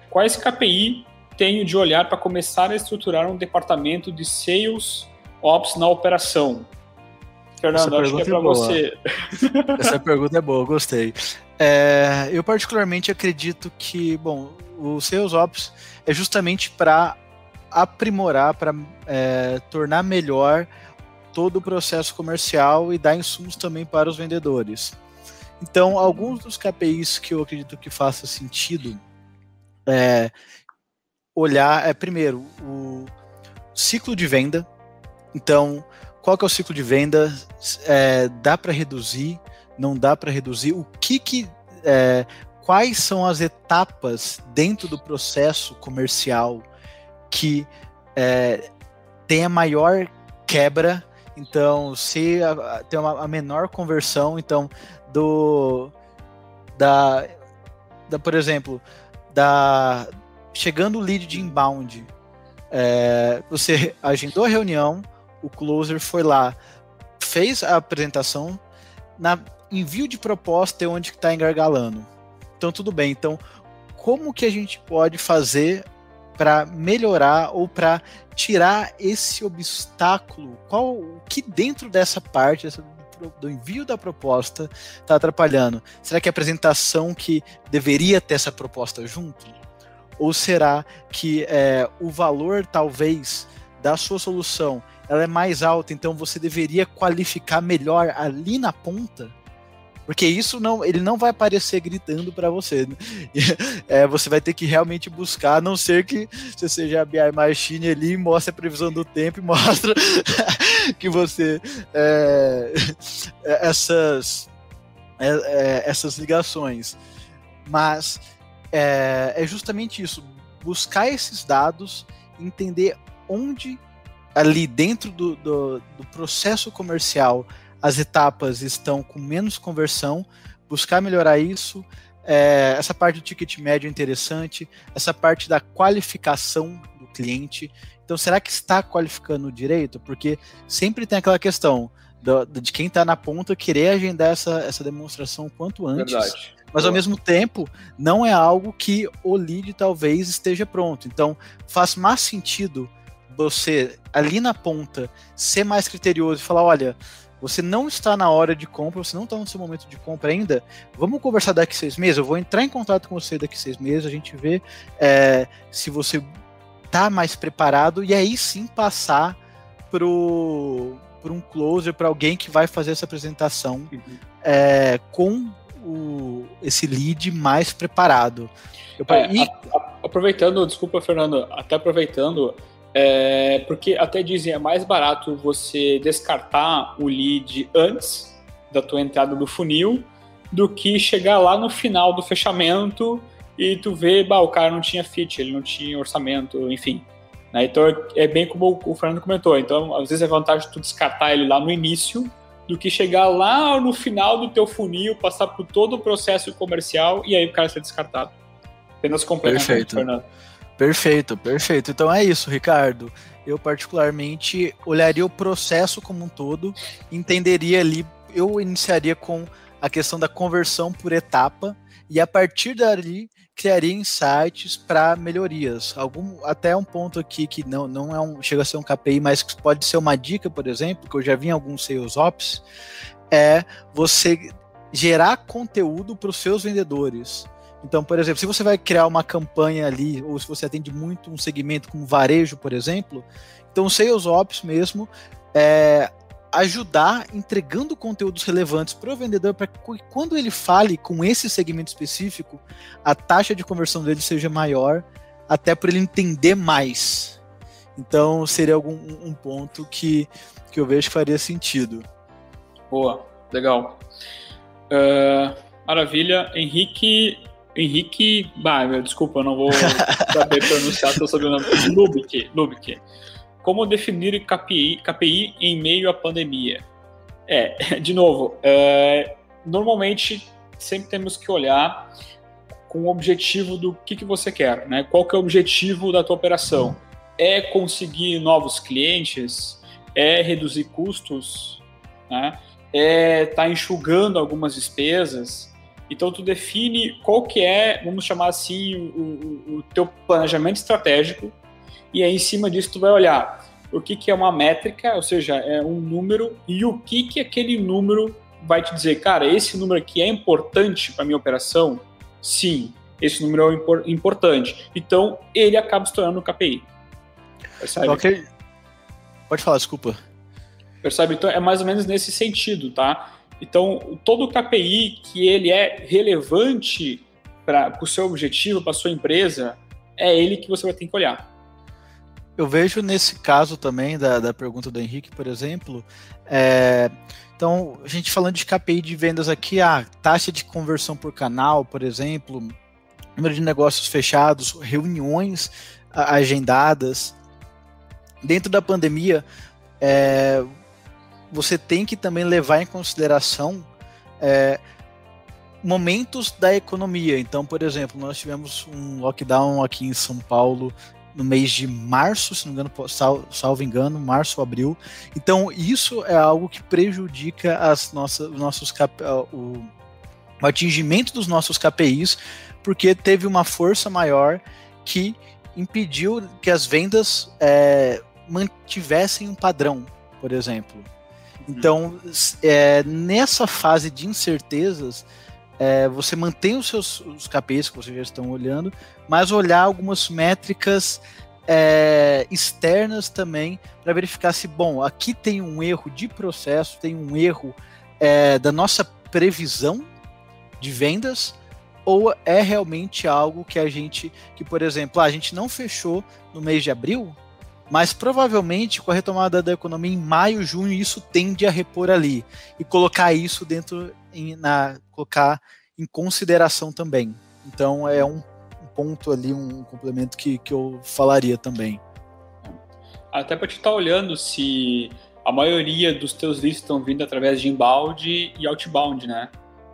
quais KPI tenho de olhar para começar a estruturar um departamento de Sales Ops na operação? Fernando, acho que é para é você. <laughs> Essa pergunta é boa, gostei. É, eu particularmente acredito que, bom, o Sales Ops é justamente para aprimorar, para é, tornar melhor todo o processo comercial e dar insumos também para os vendedores. Então, alguns dos KPIs que eu acredito que faça sentido é olhar, é primeiro, o ciclo de venda. Então, qual que é o ciclo de venda? É, dá para reduzir? Não dá para reduzir? O que que é, quais são as etapas dentro do processo comercial que é, tem a maior quebra. Então, se a, tem uma, a menor conversão, então do da, da por exemplo, da chegando o lead de inbound, é, você agendou a reunião, o closer foi lá, fez a apresentação, na envio de proposta é onde está engargalando. Então tudo bem. Então como que a gente pode fazer para melhorar ou para tirar esse obstáculo? Qual o que dentro dessa parte dessa, do envio da proposta está atrapalhando? Será que a apresentação que deveria ter essa proposta junto? Ou será que é, o valor talvez da sua solução ela é mais alta, então você deveria qualificar melhor ali na ponta? Porque isso não, ele não vai aparecer gritando para você. <laughs> É, você vai ter que realmente buscar, a não ser que você seja a BI Machine ali, mostre a previsão do tempo e <laughs> mostra que você é, é, essas é, é, essas ligações. Mas é, é justamente isso, buscar esses dados, entender onde ali dentro do, do, do processo comercial as etapas estão com menos conversão, buscar melhorar isso. É, essa parte do ticket médio é interessante, essa parte da qualificação do cliente. Então, será que está qualificando direito? Porque sempre tem aquela questão do, de quem está na ponta querer agendar essa, essa demonstração o quanto antes. Verdade. Mas ao mesmo tempo, não é algo que o lead talvez esteja pronto. Então, faz mais sentido você ali na ponta ser mais criterioso e falar: olha, você não está na hora de compra, você não está no seu momento de compra ainda. Vamos conversar daqui seis meses. Eu vou entrar em contato com você daqui seis meses. A gente vê é, se você está mais preparado e aí sim passar para um closer, para alguém que vai fazer essa apresentação uhum. é, com o, esse lead mais preparado. Eu, é, e... a, a, aproveitando, desculpa, Fernando, até aproveitando, é, porque até dizem é mais barato você descartar o lead antes da tua entrada do funil do que chegar lá no final do fechamento e tu vê, bah, o cara não tinha fit, ele não tinha orçamento, enfim. Né? Então é bem como o Fernando comentou. Então, às vezes é vantagem tu descartar ele lá no início do que chegar lá no final do teu funil, passar por todo o processo comercial e aí o cara ser descartado. Apenas complementando, Fernando. Perfeito, perfeito. Então é isso, Ricardo. Eu particularmente olharia o processo como um todo, entenderia ali, eu iniciaria com a questão da conversão por etapa e a partir dali criaria insights para melhorias. Algum até um ponto aqui que não, não é um chega a ser um KPI, mas que pode ser uma dica, por exemplo, que eu já vi em alguns sales ops, é você gerar conteúdo para os seus vendedores. Então, por exemplo, se você vai criar uma campanha ali, ou se você atende muito um segmento como varejo, por exemplo, então o Sales Ops mesmo é ajudar entregando conteúdos relevantes para o vendedor para que quando ele fale com esse segmento específico, a taxa de conversão dele seja maior, até para ele entender mais. Então, seria algum um ponto que, que eu vejo que faria sentido. Boa, legal. Uh, maravilha. Henrique, Henrique. Bah, meu, desculpa, eu não vou saber pronunciar seu sobrenome. Lubik. Lubik. Como definir KPI, KPI em meio à pandemia? É, <laughs> de novo, é, normalmente sempre temos que olhar com o objetivo do que, que você quer, né? Qual que é o objetivo da tua operação? É conseguir novos clientes? É reduzir custos? Né? É estar tá enxugando algumas despesas? Então tu define qual que é, vamos chamar assim, o, o, o teu planejamento estratégico e aí em cima disso tu vai olhar o que, que é uma métrica, ou seja, é um número e o que que aquele número vai te dizer, cara, esse número aqui é importante para minha operação? Sim, esse número é importante. Então ele acaba se tornando um KPI. Percebe? Okay. Pode falar, desculpa. Percebe? Então é mais ou menos nesse sentido, tá? Então, todo o KPI que ele é relevante para o seu objetivo, para a sua empresa, é ele que você vai ter que olhar. Eu vejo nesse caso também da, da pergunta do Henrique, por exemplo, é, então, a gente falando de KPI de vendas aqui, a taxa de conversão por canal, por exemplo, número de negócios fechados, reuniões agendadas. Dentro da pandemia, é, você tem que também levar em consideração é, momentos da economia. Então, por exemplo, nós tivemos um lockdown aqui em São Paulo no mês de março, se não me engano, sal, salvo engano, março, abril. Então, isso é algo que prejudica as nossas, nossos o, o atingimento dos nossos KPIs, porque teve uma força maior que impediu que as vendas é, mantivessem um padrão, por exemplo. Então, é, nessa fase de incertezas, é, você mantém os seus os KPIs que vocês já estão olhando, mas olhar algumas métricas é, externas também para verificar se, bom, aqui tem um erro de processo, tem um erro é, da nossa previsão de vendas, ou é realmente algo que a gente, que por exemplo, a gente não fechou no mês de abril, mas provavelmente com a retomada da economia em maio, junho, isso tende a repor ali e colocar isso dentro em, na colocar em consideração também. Então é um ponto ali, um complemento que, que eu falaria também. Até para te estar tá olhando se a maioria dos teus leads estão vindo através de inbound e outbound, né?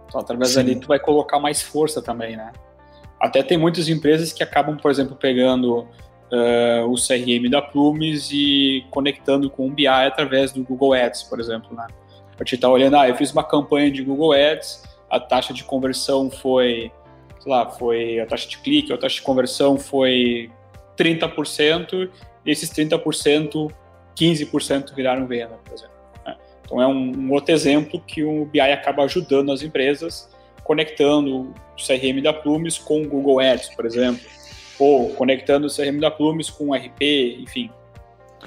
Então, através Sim. dali tu vai colocar mais força também, né? Até tem muitas empresas que acabam, por exemplo, pegando uh, o CRM da Plumes e conectando com o BI através do Google Ads, por exemplo, né? A gente tá olhando, ah, eu fiz uma campanha de Google Ads, a taxa de conversão foi, sei lá, foi a taxa de clique, a taxa de conversão foi 30%, e esses 30%, 15% viraram venda, por exemplo. Então é um, um, outro exemplo que o BI acaba ajudando as empresas, conectando o CRM da Plumes com o Google Ads, por exemplo, ou conectando o CRM da Plumes com o RP, enfim.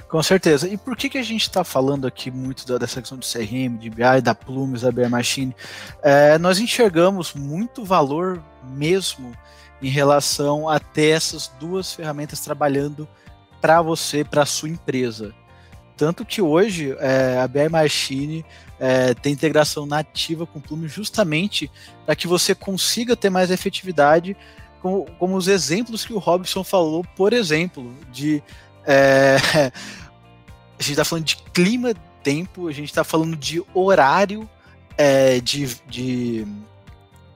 Com certeza. E por que, que a gente está falando aqui muito da, dessa questão de CRM, de BI, da Plumes, da BI Machine? É, nós enxergamos muito valor mesmo em relação a ter essas duas ferramentas trabalhando para você, para a sua empresa. Tanto que hoje é, a BI Machine é, tem integração nativa com o Plume justamente para que você consiga ter mais efetividade, como, como, os exemplos que o Robson falou, por exemplo, de. É, <laughs> a gente está falando de clima, tempo, a gente está falando de horário é, de, de,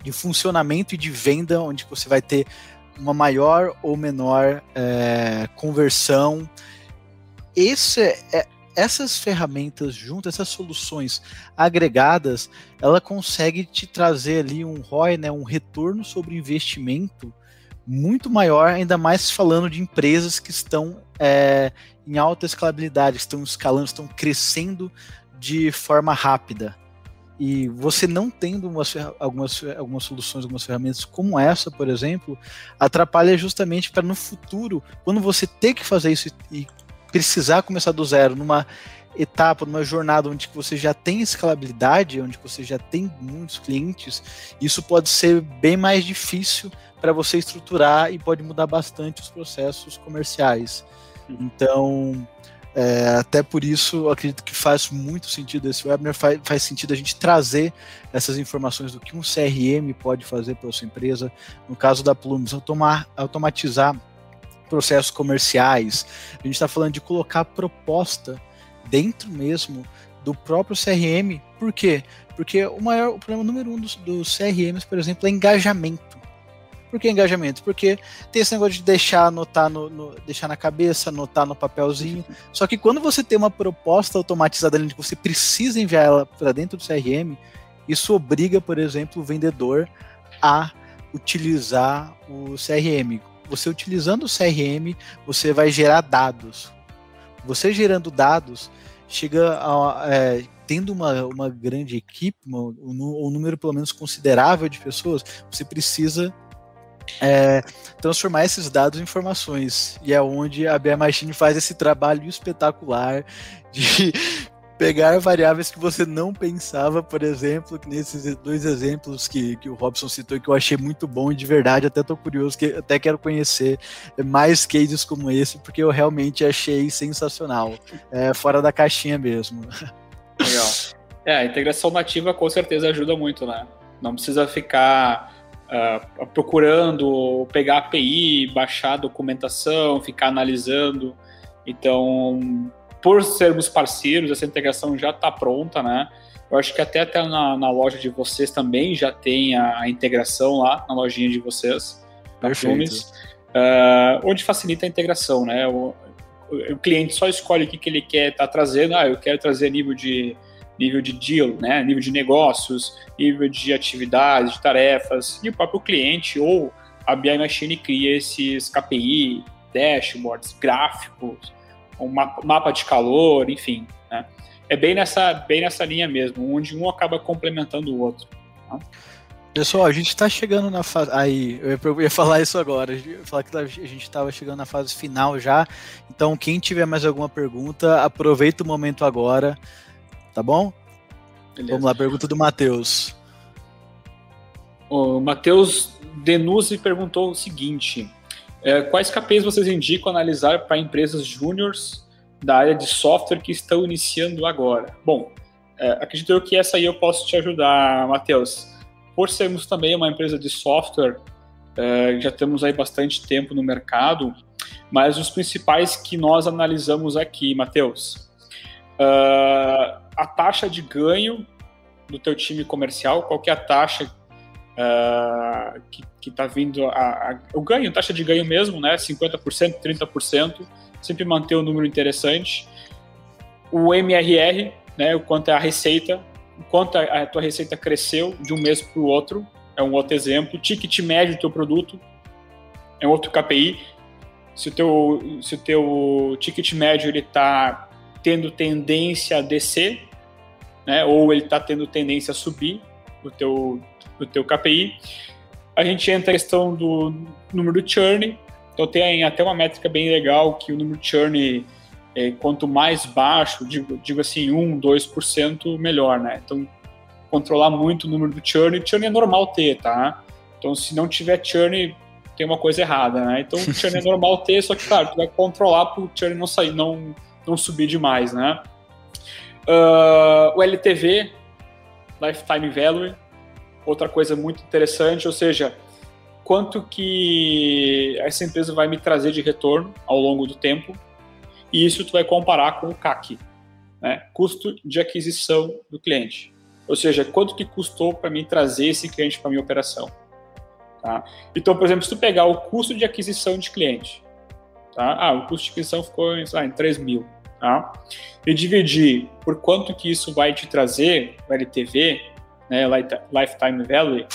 de funcionamento e de venda, onde você vai ter uma maior ou menor é, conversão. Esse é, essas ferramentas juntas, essas soluções agregadas, ela consegue te trazer ali um ROI, né, um retorno sobre investimento muito maior, ainda mais falando de empresas que estão é, em alta escalabilidade, estão escalando, estão crescendo de forma rápida. E você não tendo umas, algumas, algumas soluções, algumas ferramentas como essa, por exemplo, atrapalha justamente para no futuro, quando você ter que fazer isso e precisar começar do zero numa etapa, numa jornada onde você já tem escalabilidade, onde você já tem muitos clientes, isso pode ser bem mais difícil para você estruturar e pode mudar bastante os processos comerciais. Então, é, até por isso, acredito que faz muito sentido esse webinar, faz, faz sentido a gente trazer essas informações do que um CRM pode fazer para a sua empresa. No caso da Plumes, automatizar processos comerciais. A gente está falando de colocar proposta dentro mesmo do próprio CRM. Por quê? Porque o maior o problema número um dos, dos CRMs, por exemplo, é engajamento. Por que engajamento? Porque tem esse negócio de deixar anotar no, no, deixar na cabeça, anotar no papelzinho. Só que quando você tem uma proposta automatizada ali que você precisa enviar ela para dentro do CRM, isso obriga, por exemplo, o vendedor a utilizar o CRM você utilizando o CRM, você vai gerar dados. Você gerando dados, chega a, é, tendo uma, uma grande equipe, um, um, número pelo menos considerável de pessoas, você precisa é, transformar esses dados em informações. E é onde a BA Machine faz esse trabalho espetacular de pegar variáveis que você não pensava, por exemplo, que nesses dois exemplos que, que o Robson citou, que eu achei muito bom e de verdade até estou curioso, que até quero conhecer mais cases como esse, porque eu realmente achei sensacional, é, fora da caixinha mesmo. Legal. É, a integração nativa com certeza ajuda muito, né? Não precisa ficar uh, procurando pegar API, baixar documentação, ficar analisando. Então, por sermos parceiros, essa integração já está pronta, né? Eu acho que até, até na, na, loja de vocês também já tem a, a, integração lá, na lojinha de vocês, Perfeito. uh, onde facilita a integração, né? O, o, cliente só escolhe o que, que ele quer estar tá trazendo, ah, eu quero trazer nível de nível de deal, né? nível de negócios, nível de atividades, de tarefas, e o próprio cliente ou a BI Machine cria esses KPI, dashboards, gráficos, um mapa de calor, enfim. Né? É bem nessa, bem nessa linha mesmo, onde um acaba complementando o outro. Tá? Pessoal, a gente está chegando na fase. Aí, eu ia falar isso agora. Falar que a gente estava chegando na fase final já. Então, quem tiver mais alguma pergunta, aproveita o momento agora. Tá bom? Beleza. Vamos lá, pergunta do Matheus. O Matheus Denuzzi perguntou o seguinte: é, quais KPIs vocês indicam analisar para empresas júniores da área de software que estão iniciando agora? Bom, é, acredito que essa aí eu posso te ajudar, Matheus por sermos também uma empresa de software, uh, já temos aí bastante tempo no mercado, mas os principais que nós analisamos aqui, Matheus, uh, a taxa de ganho do teu time comercial, qual é a taxa uh, que está vindo, a, a, o ganho, taxa de ganho mesmo, né, 50%, 30%, sempre manter um número interessante. O MRR, né, o quanto é a receita quanto a, tua receita cresceu de um mês para o outro, é um outro exemplo. Ticket médio do teu produto é um outro KPI. Se o teu, se o teu ticket médio ele está tendo tendência a descer, né, ou ele está tendo tendência a subir o teu, o teu KPI. A gente entra a questão do número de churn. Então tem até uma métrica bem legal que o número de churn é, quanto mais baixo, digo, digo assim, 1, 2%, melhor, né? Então, controlar muito o número do churn, churn é normal ter, tá? Então, se não tiver churn, tem uma coisa errada, né? Então, <laughs> churn é normal ter, só que, claro, tu vai controlar para o churn não sair, não, não subir demais, né? Uh, o LTV, Lifetime Value, outra coisa muito interessante, ou seja, quanto que essa empresa vai me trazer de retorno ao longo do tempo, e isso tu vai comparar com o CAC, né? custo de aquisição do cliente. Ou seja, quanto que custou para mim trazer esse cliente para minha operação. Tá? Então, por exemplo, se tu pegar o custo de aquisição de cliente, tá? ah, o custo de aquisição ficou em, em 3 mil, tá? e dividir por quanto que isso vai te trazer, o LTV, né, Lifetime Value,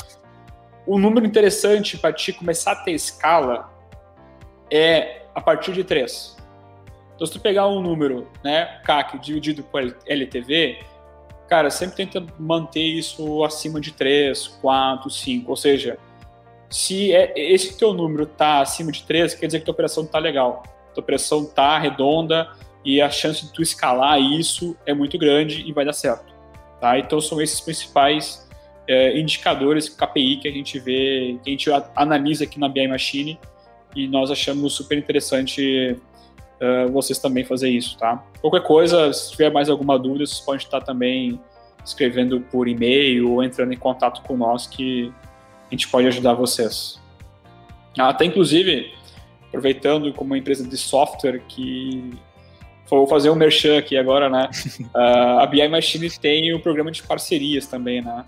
o número interessante para ti começar a ter escala é a partir de 3. Então, se tu pegar um número, né, CAC dividido por LTV, cara, sempre tenta manter isso acima de 3, 4, 5. Ou seja, se é, esse teu número tá acima de 3, quer dizer que tua operação tá legal. Tua operação tá redonda e a chance de tu escalar isso é muito grande e vai dar certo. Tá? Então são esses principais é, indicadores KPI que a gente vê, que a gente analisa aqui na BI Machine e nós achamos super interessante uh, vocês também fazer isso, tá? Qualquer coisa, se tiver mais alguma dúvida, vocês podem estar também escrevendo por e-mail ou entrando em contato com nós que a gente pode ajudar vocês. Até inclusive, aproveitando como empresa de software que vou fazer um merchan aqui agora, né? Uh, <laughs> a BI Machine tem o programa de parcerias também, né?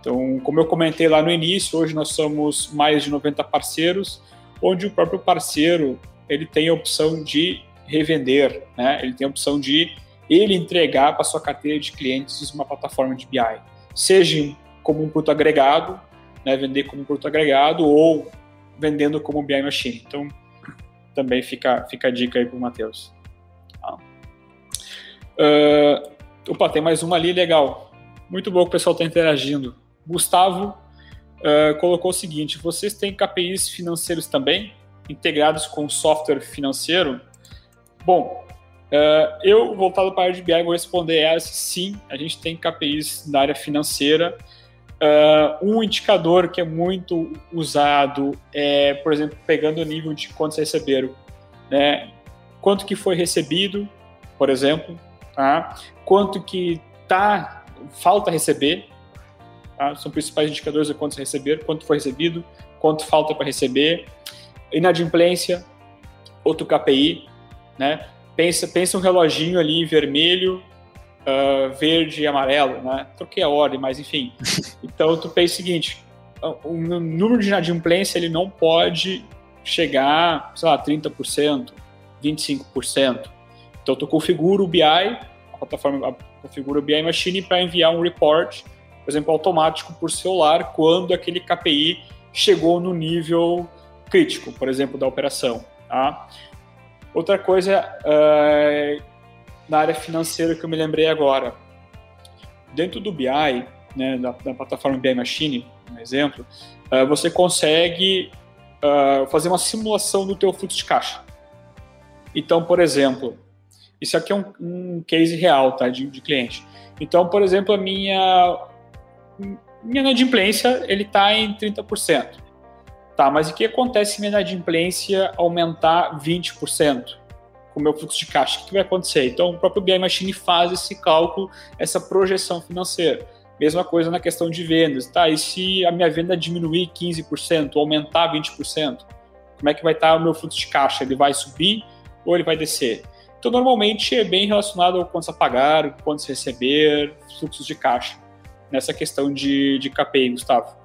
Então, como eu comentei lá no início, hoje nós somos mais de 90 parceiros, onde o próprio parceiro ele tem a opção de revender, né? Ele tem a opção de ele entregar para sua carteira de clientes uma plataforma de BI, seja como um produto agregado, né? Vender como um produto agregado ou vendendo como BI Machine. Então, também fica, fica a dica aí para o Matheus. Uh, opa, tem mais uma ali, legal. Muito bom que o pessoal está interagindo. Gustavo uh, colocou o seguinte: vocês têm KPIs financeiros também? integrados com software financeiro? Bom, uh, eu, voltado para a área de BI, vou responder essa sim, a gente tem KPIs na área financeira. Uh, um indicador que é muito usado é, por exemplo, pegando o nível de quantos receberam, né? Quanto que foi recebido, por exemplo, tá? Quanto que tá falta receber, tá? São principais indicadores de quantos receberam, quanto foi recebido, quanto falta para receber inadimplência, outro KPI, né? Pensa, pensa um reloginho ali vermelho, uh, verde e amarelo, né? Troquei a ordem, mas enfim. <laughs> Então tu pensa o seguinte, o número de inadimplência ele não pode chegar, sei lá, 30%, 25%. Então tu configura o BI, a plataforma configura o BI Machine para enviar um report, por exemplo, automático por celular quando aquele KPI chegou no nível crítico, por exemplo, da operação. Tá? Outra coisa uh, na área financeira que eu me lembrei agora. Dentro do BI, né, da, da plataforma BI Machine, um exemplo, uh, você consegue uh, fazer uma simulação do teu fluxo de caixa. Então, por exemplo, isso aqui é um, um case real, tá, de, de, cliente. Então, por exemplo, a minha minha inadimplência ele está em 30%. Tá, mas o que acontece se minha inadimplência aumentar 20%? Com o meu fluxo de caixa, o que vai acontecer? Então, o próprio BI Machine faz esse cálculo, essa projeção financeira. Mesma coisa na questão de vendas, tá? E se a minha venda diminuir 15%, aumentar 20%, como é que vai estar o meu fluxo de caixa? Ele vai subir ou ele vai descer? Então, normalmente é bem relacionado ao quantos a pagar, quantos receber, fluxos de caixa, nessa questão de, de KPI, Gustavo.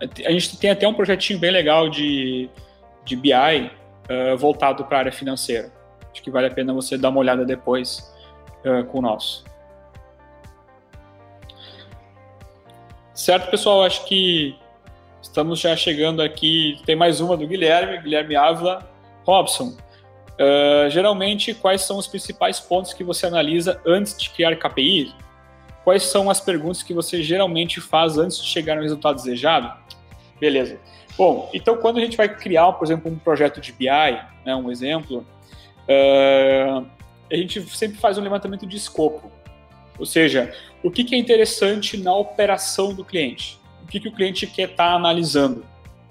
A gente tem até um projetinho bem legal de, de BI uh, voltado para a área financeira. Acho que vale a pena você dar uma olhada depois uh, com o nosso. Certo, pessoal? Acho que estamos já chegando aqui. Tem mais uma do Guilherme, Guilherme Ávila. Robson, uh, geralmente, quais são os principais pontos que você analisa antes de criar KPI? Quais são as perguntas que você geralmente faz antes de chegar no resultado desejado? Beleza. Bom, então quando a gente vai criar, por exemplo, um projeto de BI, né, um exemplo, uh, a gente sempre faz um levantamento de escopo. Ou seja, o que, que é interessante na operação do cliente? O que, que o cliente quer estar tá analisando?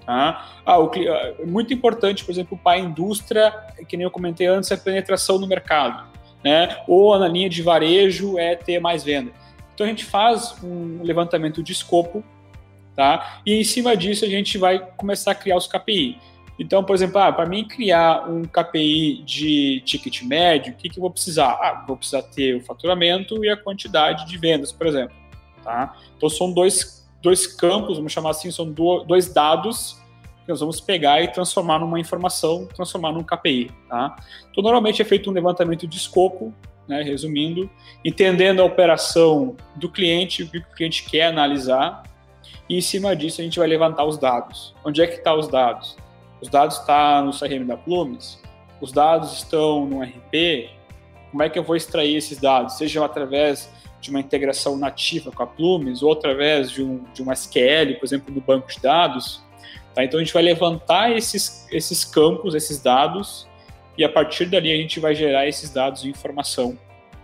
Tá? Ah, o, ah, muito importante, por exemplo, para a indústria, que nem eu comentei antes, é a penetração no mercado. Né? Ou na linha de varejo é ter mais venda. Então a gente faz um levantamento de escopo, tá? E em cima disso a gente vai começar a criar os KPI. Então, por exemplo, ah, para mim criar um KPI de ticket médio, o que, que eu vou precisar? Ah, vou precisar ter o faturamento e a quantidade de vendas, por exemplo. Tá? Então, são dois, dois campos, vamos chamar assim, são dois dados que nós vamos pegar e transformar numa informação, transformar num KPI. Tá? Então, normalmente é feito um levantamento de escopo, né, resumindo, entendendo a operação do cliente, o que o cliente quer analisar, e em cima disso a gente vai levantar os dados. Onde é que estão tá os dados? Os dados estão tá no CRM da Plumes? Os dados estão no RP? Como é que eu vou extrair esses dados? Seja através de uma integração nativa com a Plumes ou através de um, de um SQL, por exemplo, do banco de dados. Tá? Então a gente vai levantar esses, esses campos, esses dados, e a partir dali a gente vai gerar esses dados de informação,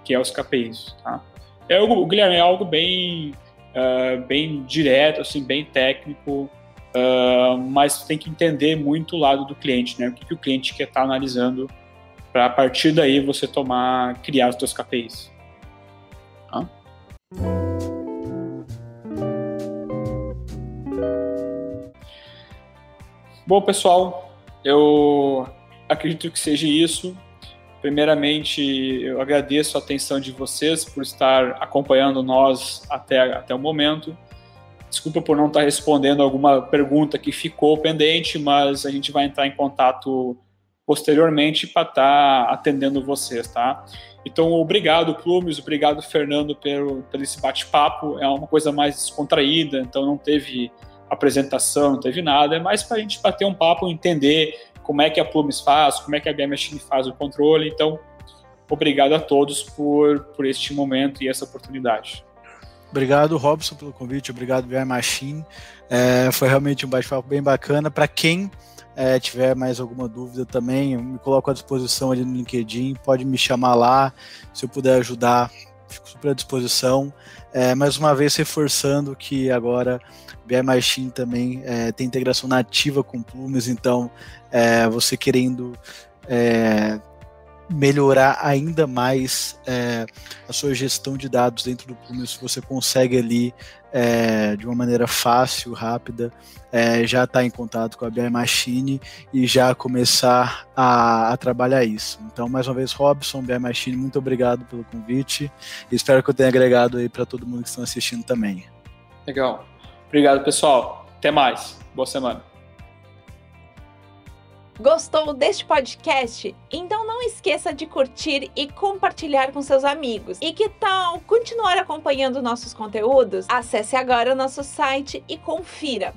que é os KPIs. Tá? É algo, Guilherme, é algo bem, uh, bem direto, assim, bem técnico, Uh, mas tem que entender muito o lado do cliente, né? O que, que o cliente quer estar tá analisando para a partir daí você tomar, criar os seus KPIs. Bom, pessoal, eu acredito que seja isso. Primeiramente, eu agradeço a atenção de vocês por estar acompanhando nós até, até o momento. Desculpa por não estar respondendo alguma pergunta que ficou pendente, mas a gente vai entrar em contato posteriormente para estar atendendo vocês, tá? Então, obrigado, Plumes, obrigado, Fernando, pelo, pelo esse bate-papo. É uma coisa mais descontraída, então não teve apresentação, não teve nada. É mais para a gente bater um papo, entender como é que a Plumes faz, como é que a BM Machine faz o controle. Então, obrigado a todos por, por este momento e essa oportunidade. Obrigado, Robson, pelo convite. Obrigado, VR Machine. É, foi realmente um bate-papo bem bacana. Para quem é, tiver mais alguma dúvida também, me coloco à disposição ali no LinkedIn. Pode me chamar lá. Se eu puder ajudar, fico super à disposição. É, mais uma vez, reforçando que agora BI Machine também é, tem integração nativa com Plumes, então é, você querendo é, melhorar ainda mais é, a sua gestão de dados dentro do Plumus, você consegue ali é, de uma maneira fácil, rápida, é, já estar tá em contato com a BI Machine e já começar a, a, trabalhar isso. Então, mais uma vez, Robson, BI Machine, muito obrigado pelo convite espero que eu tenha agregado aí para todo mundo que está assistindo também. Legal. Obrigado, pessoal. Até mais. Boa semana. Gostou deste podcast? Então não esqueça de curtir e compartilhar com seus amigos. E que tal continuar acompanhando nossos conteúdos? Acesse agora o nosso site e confira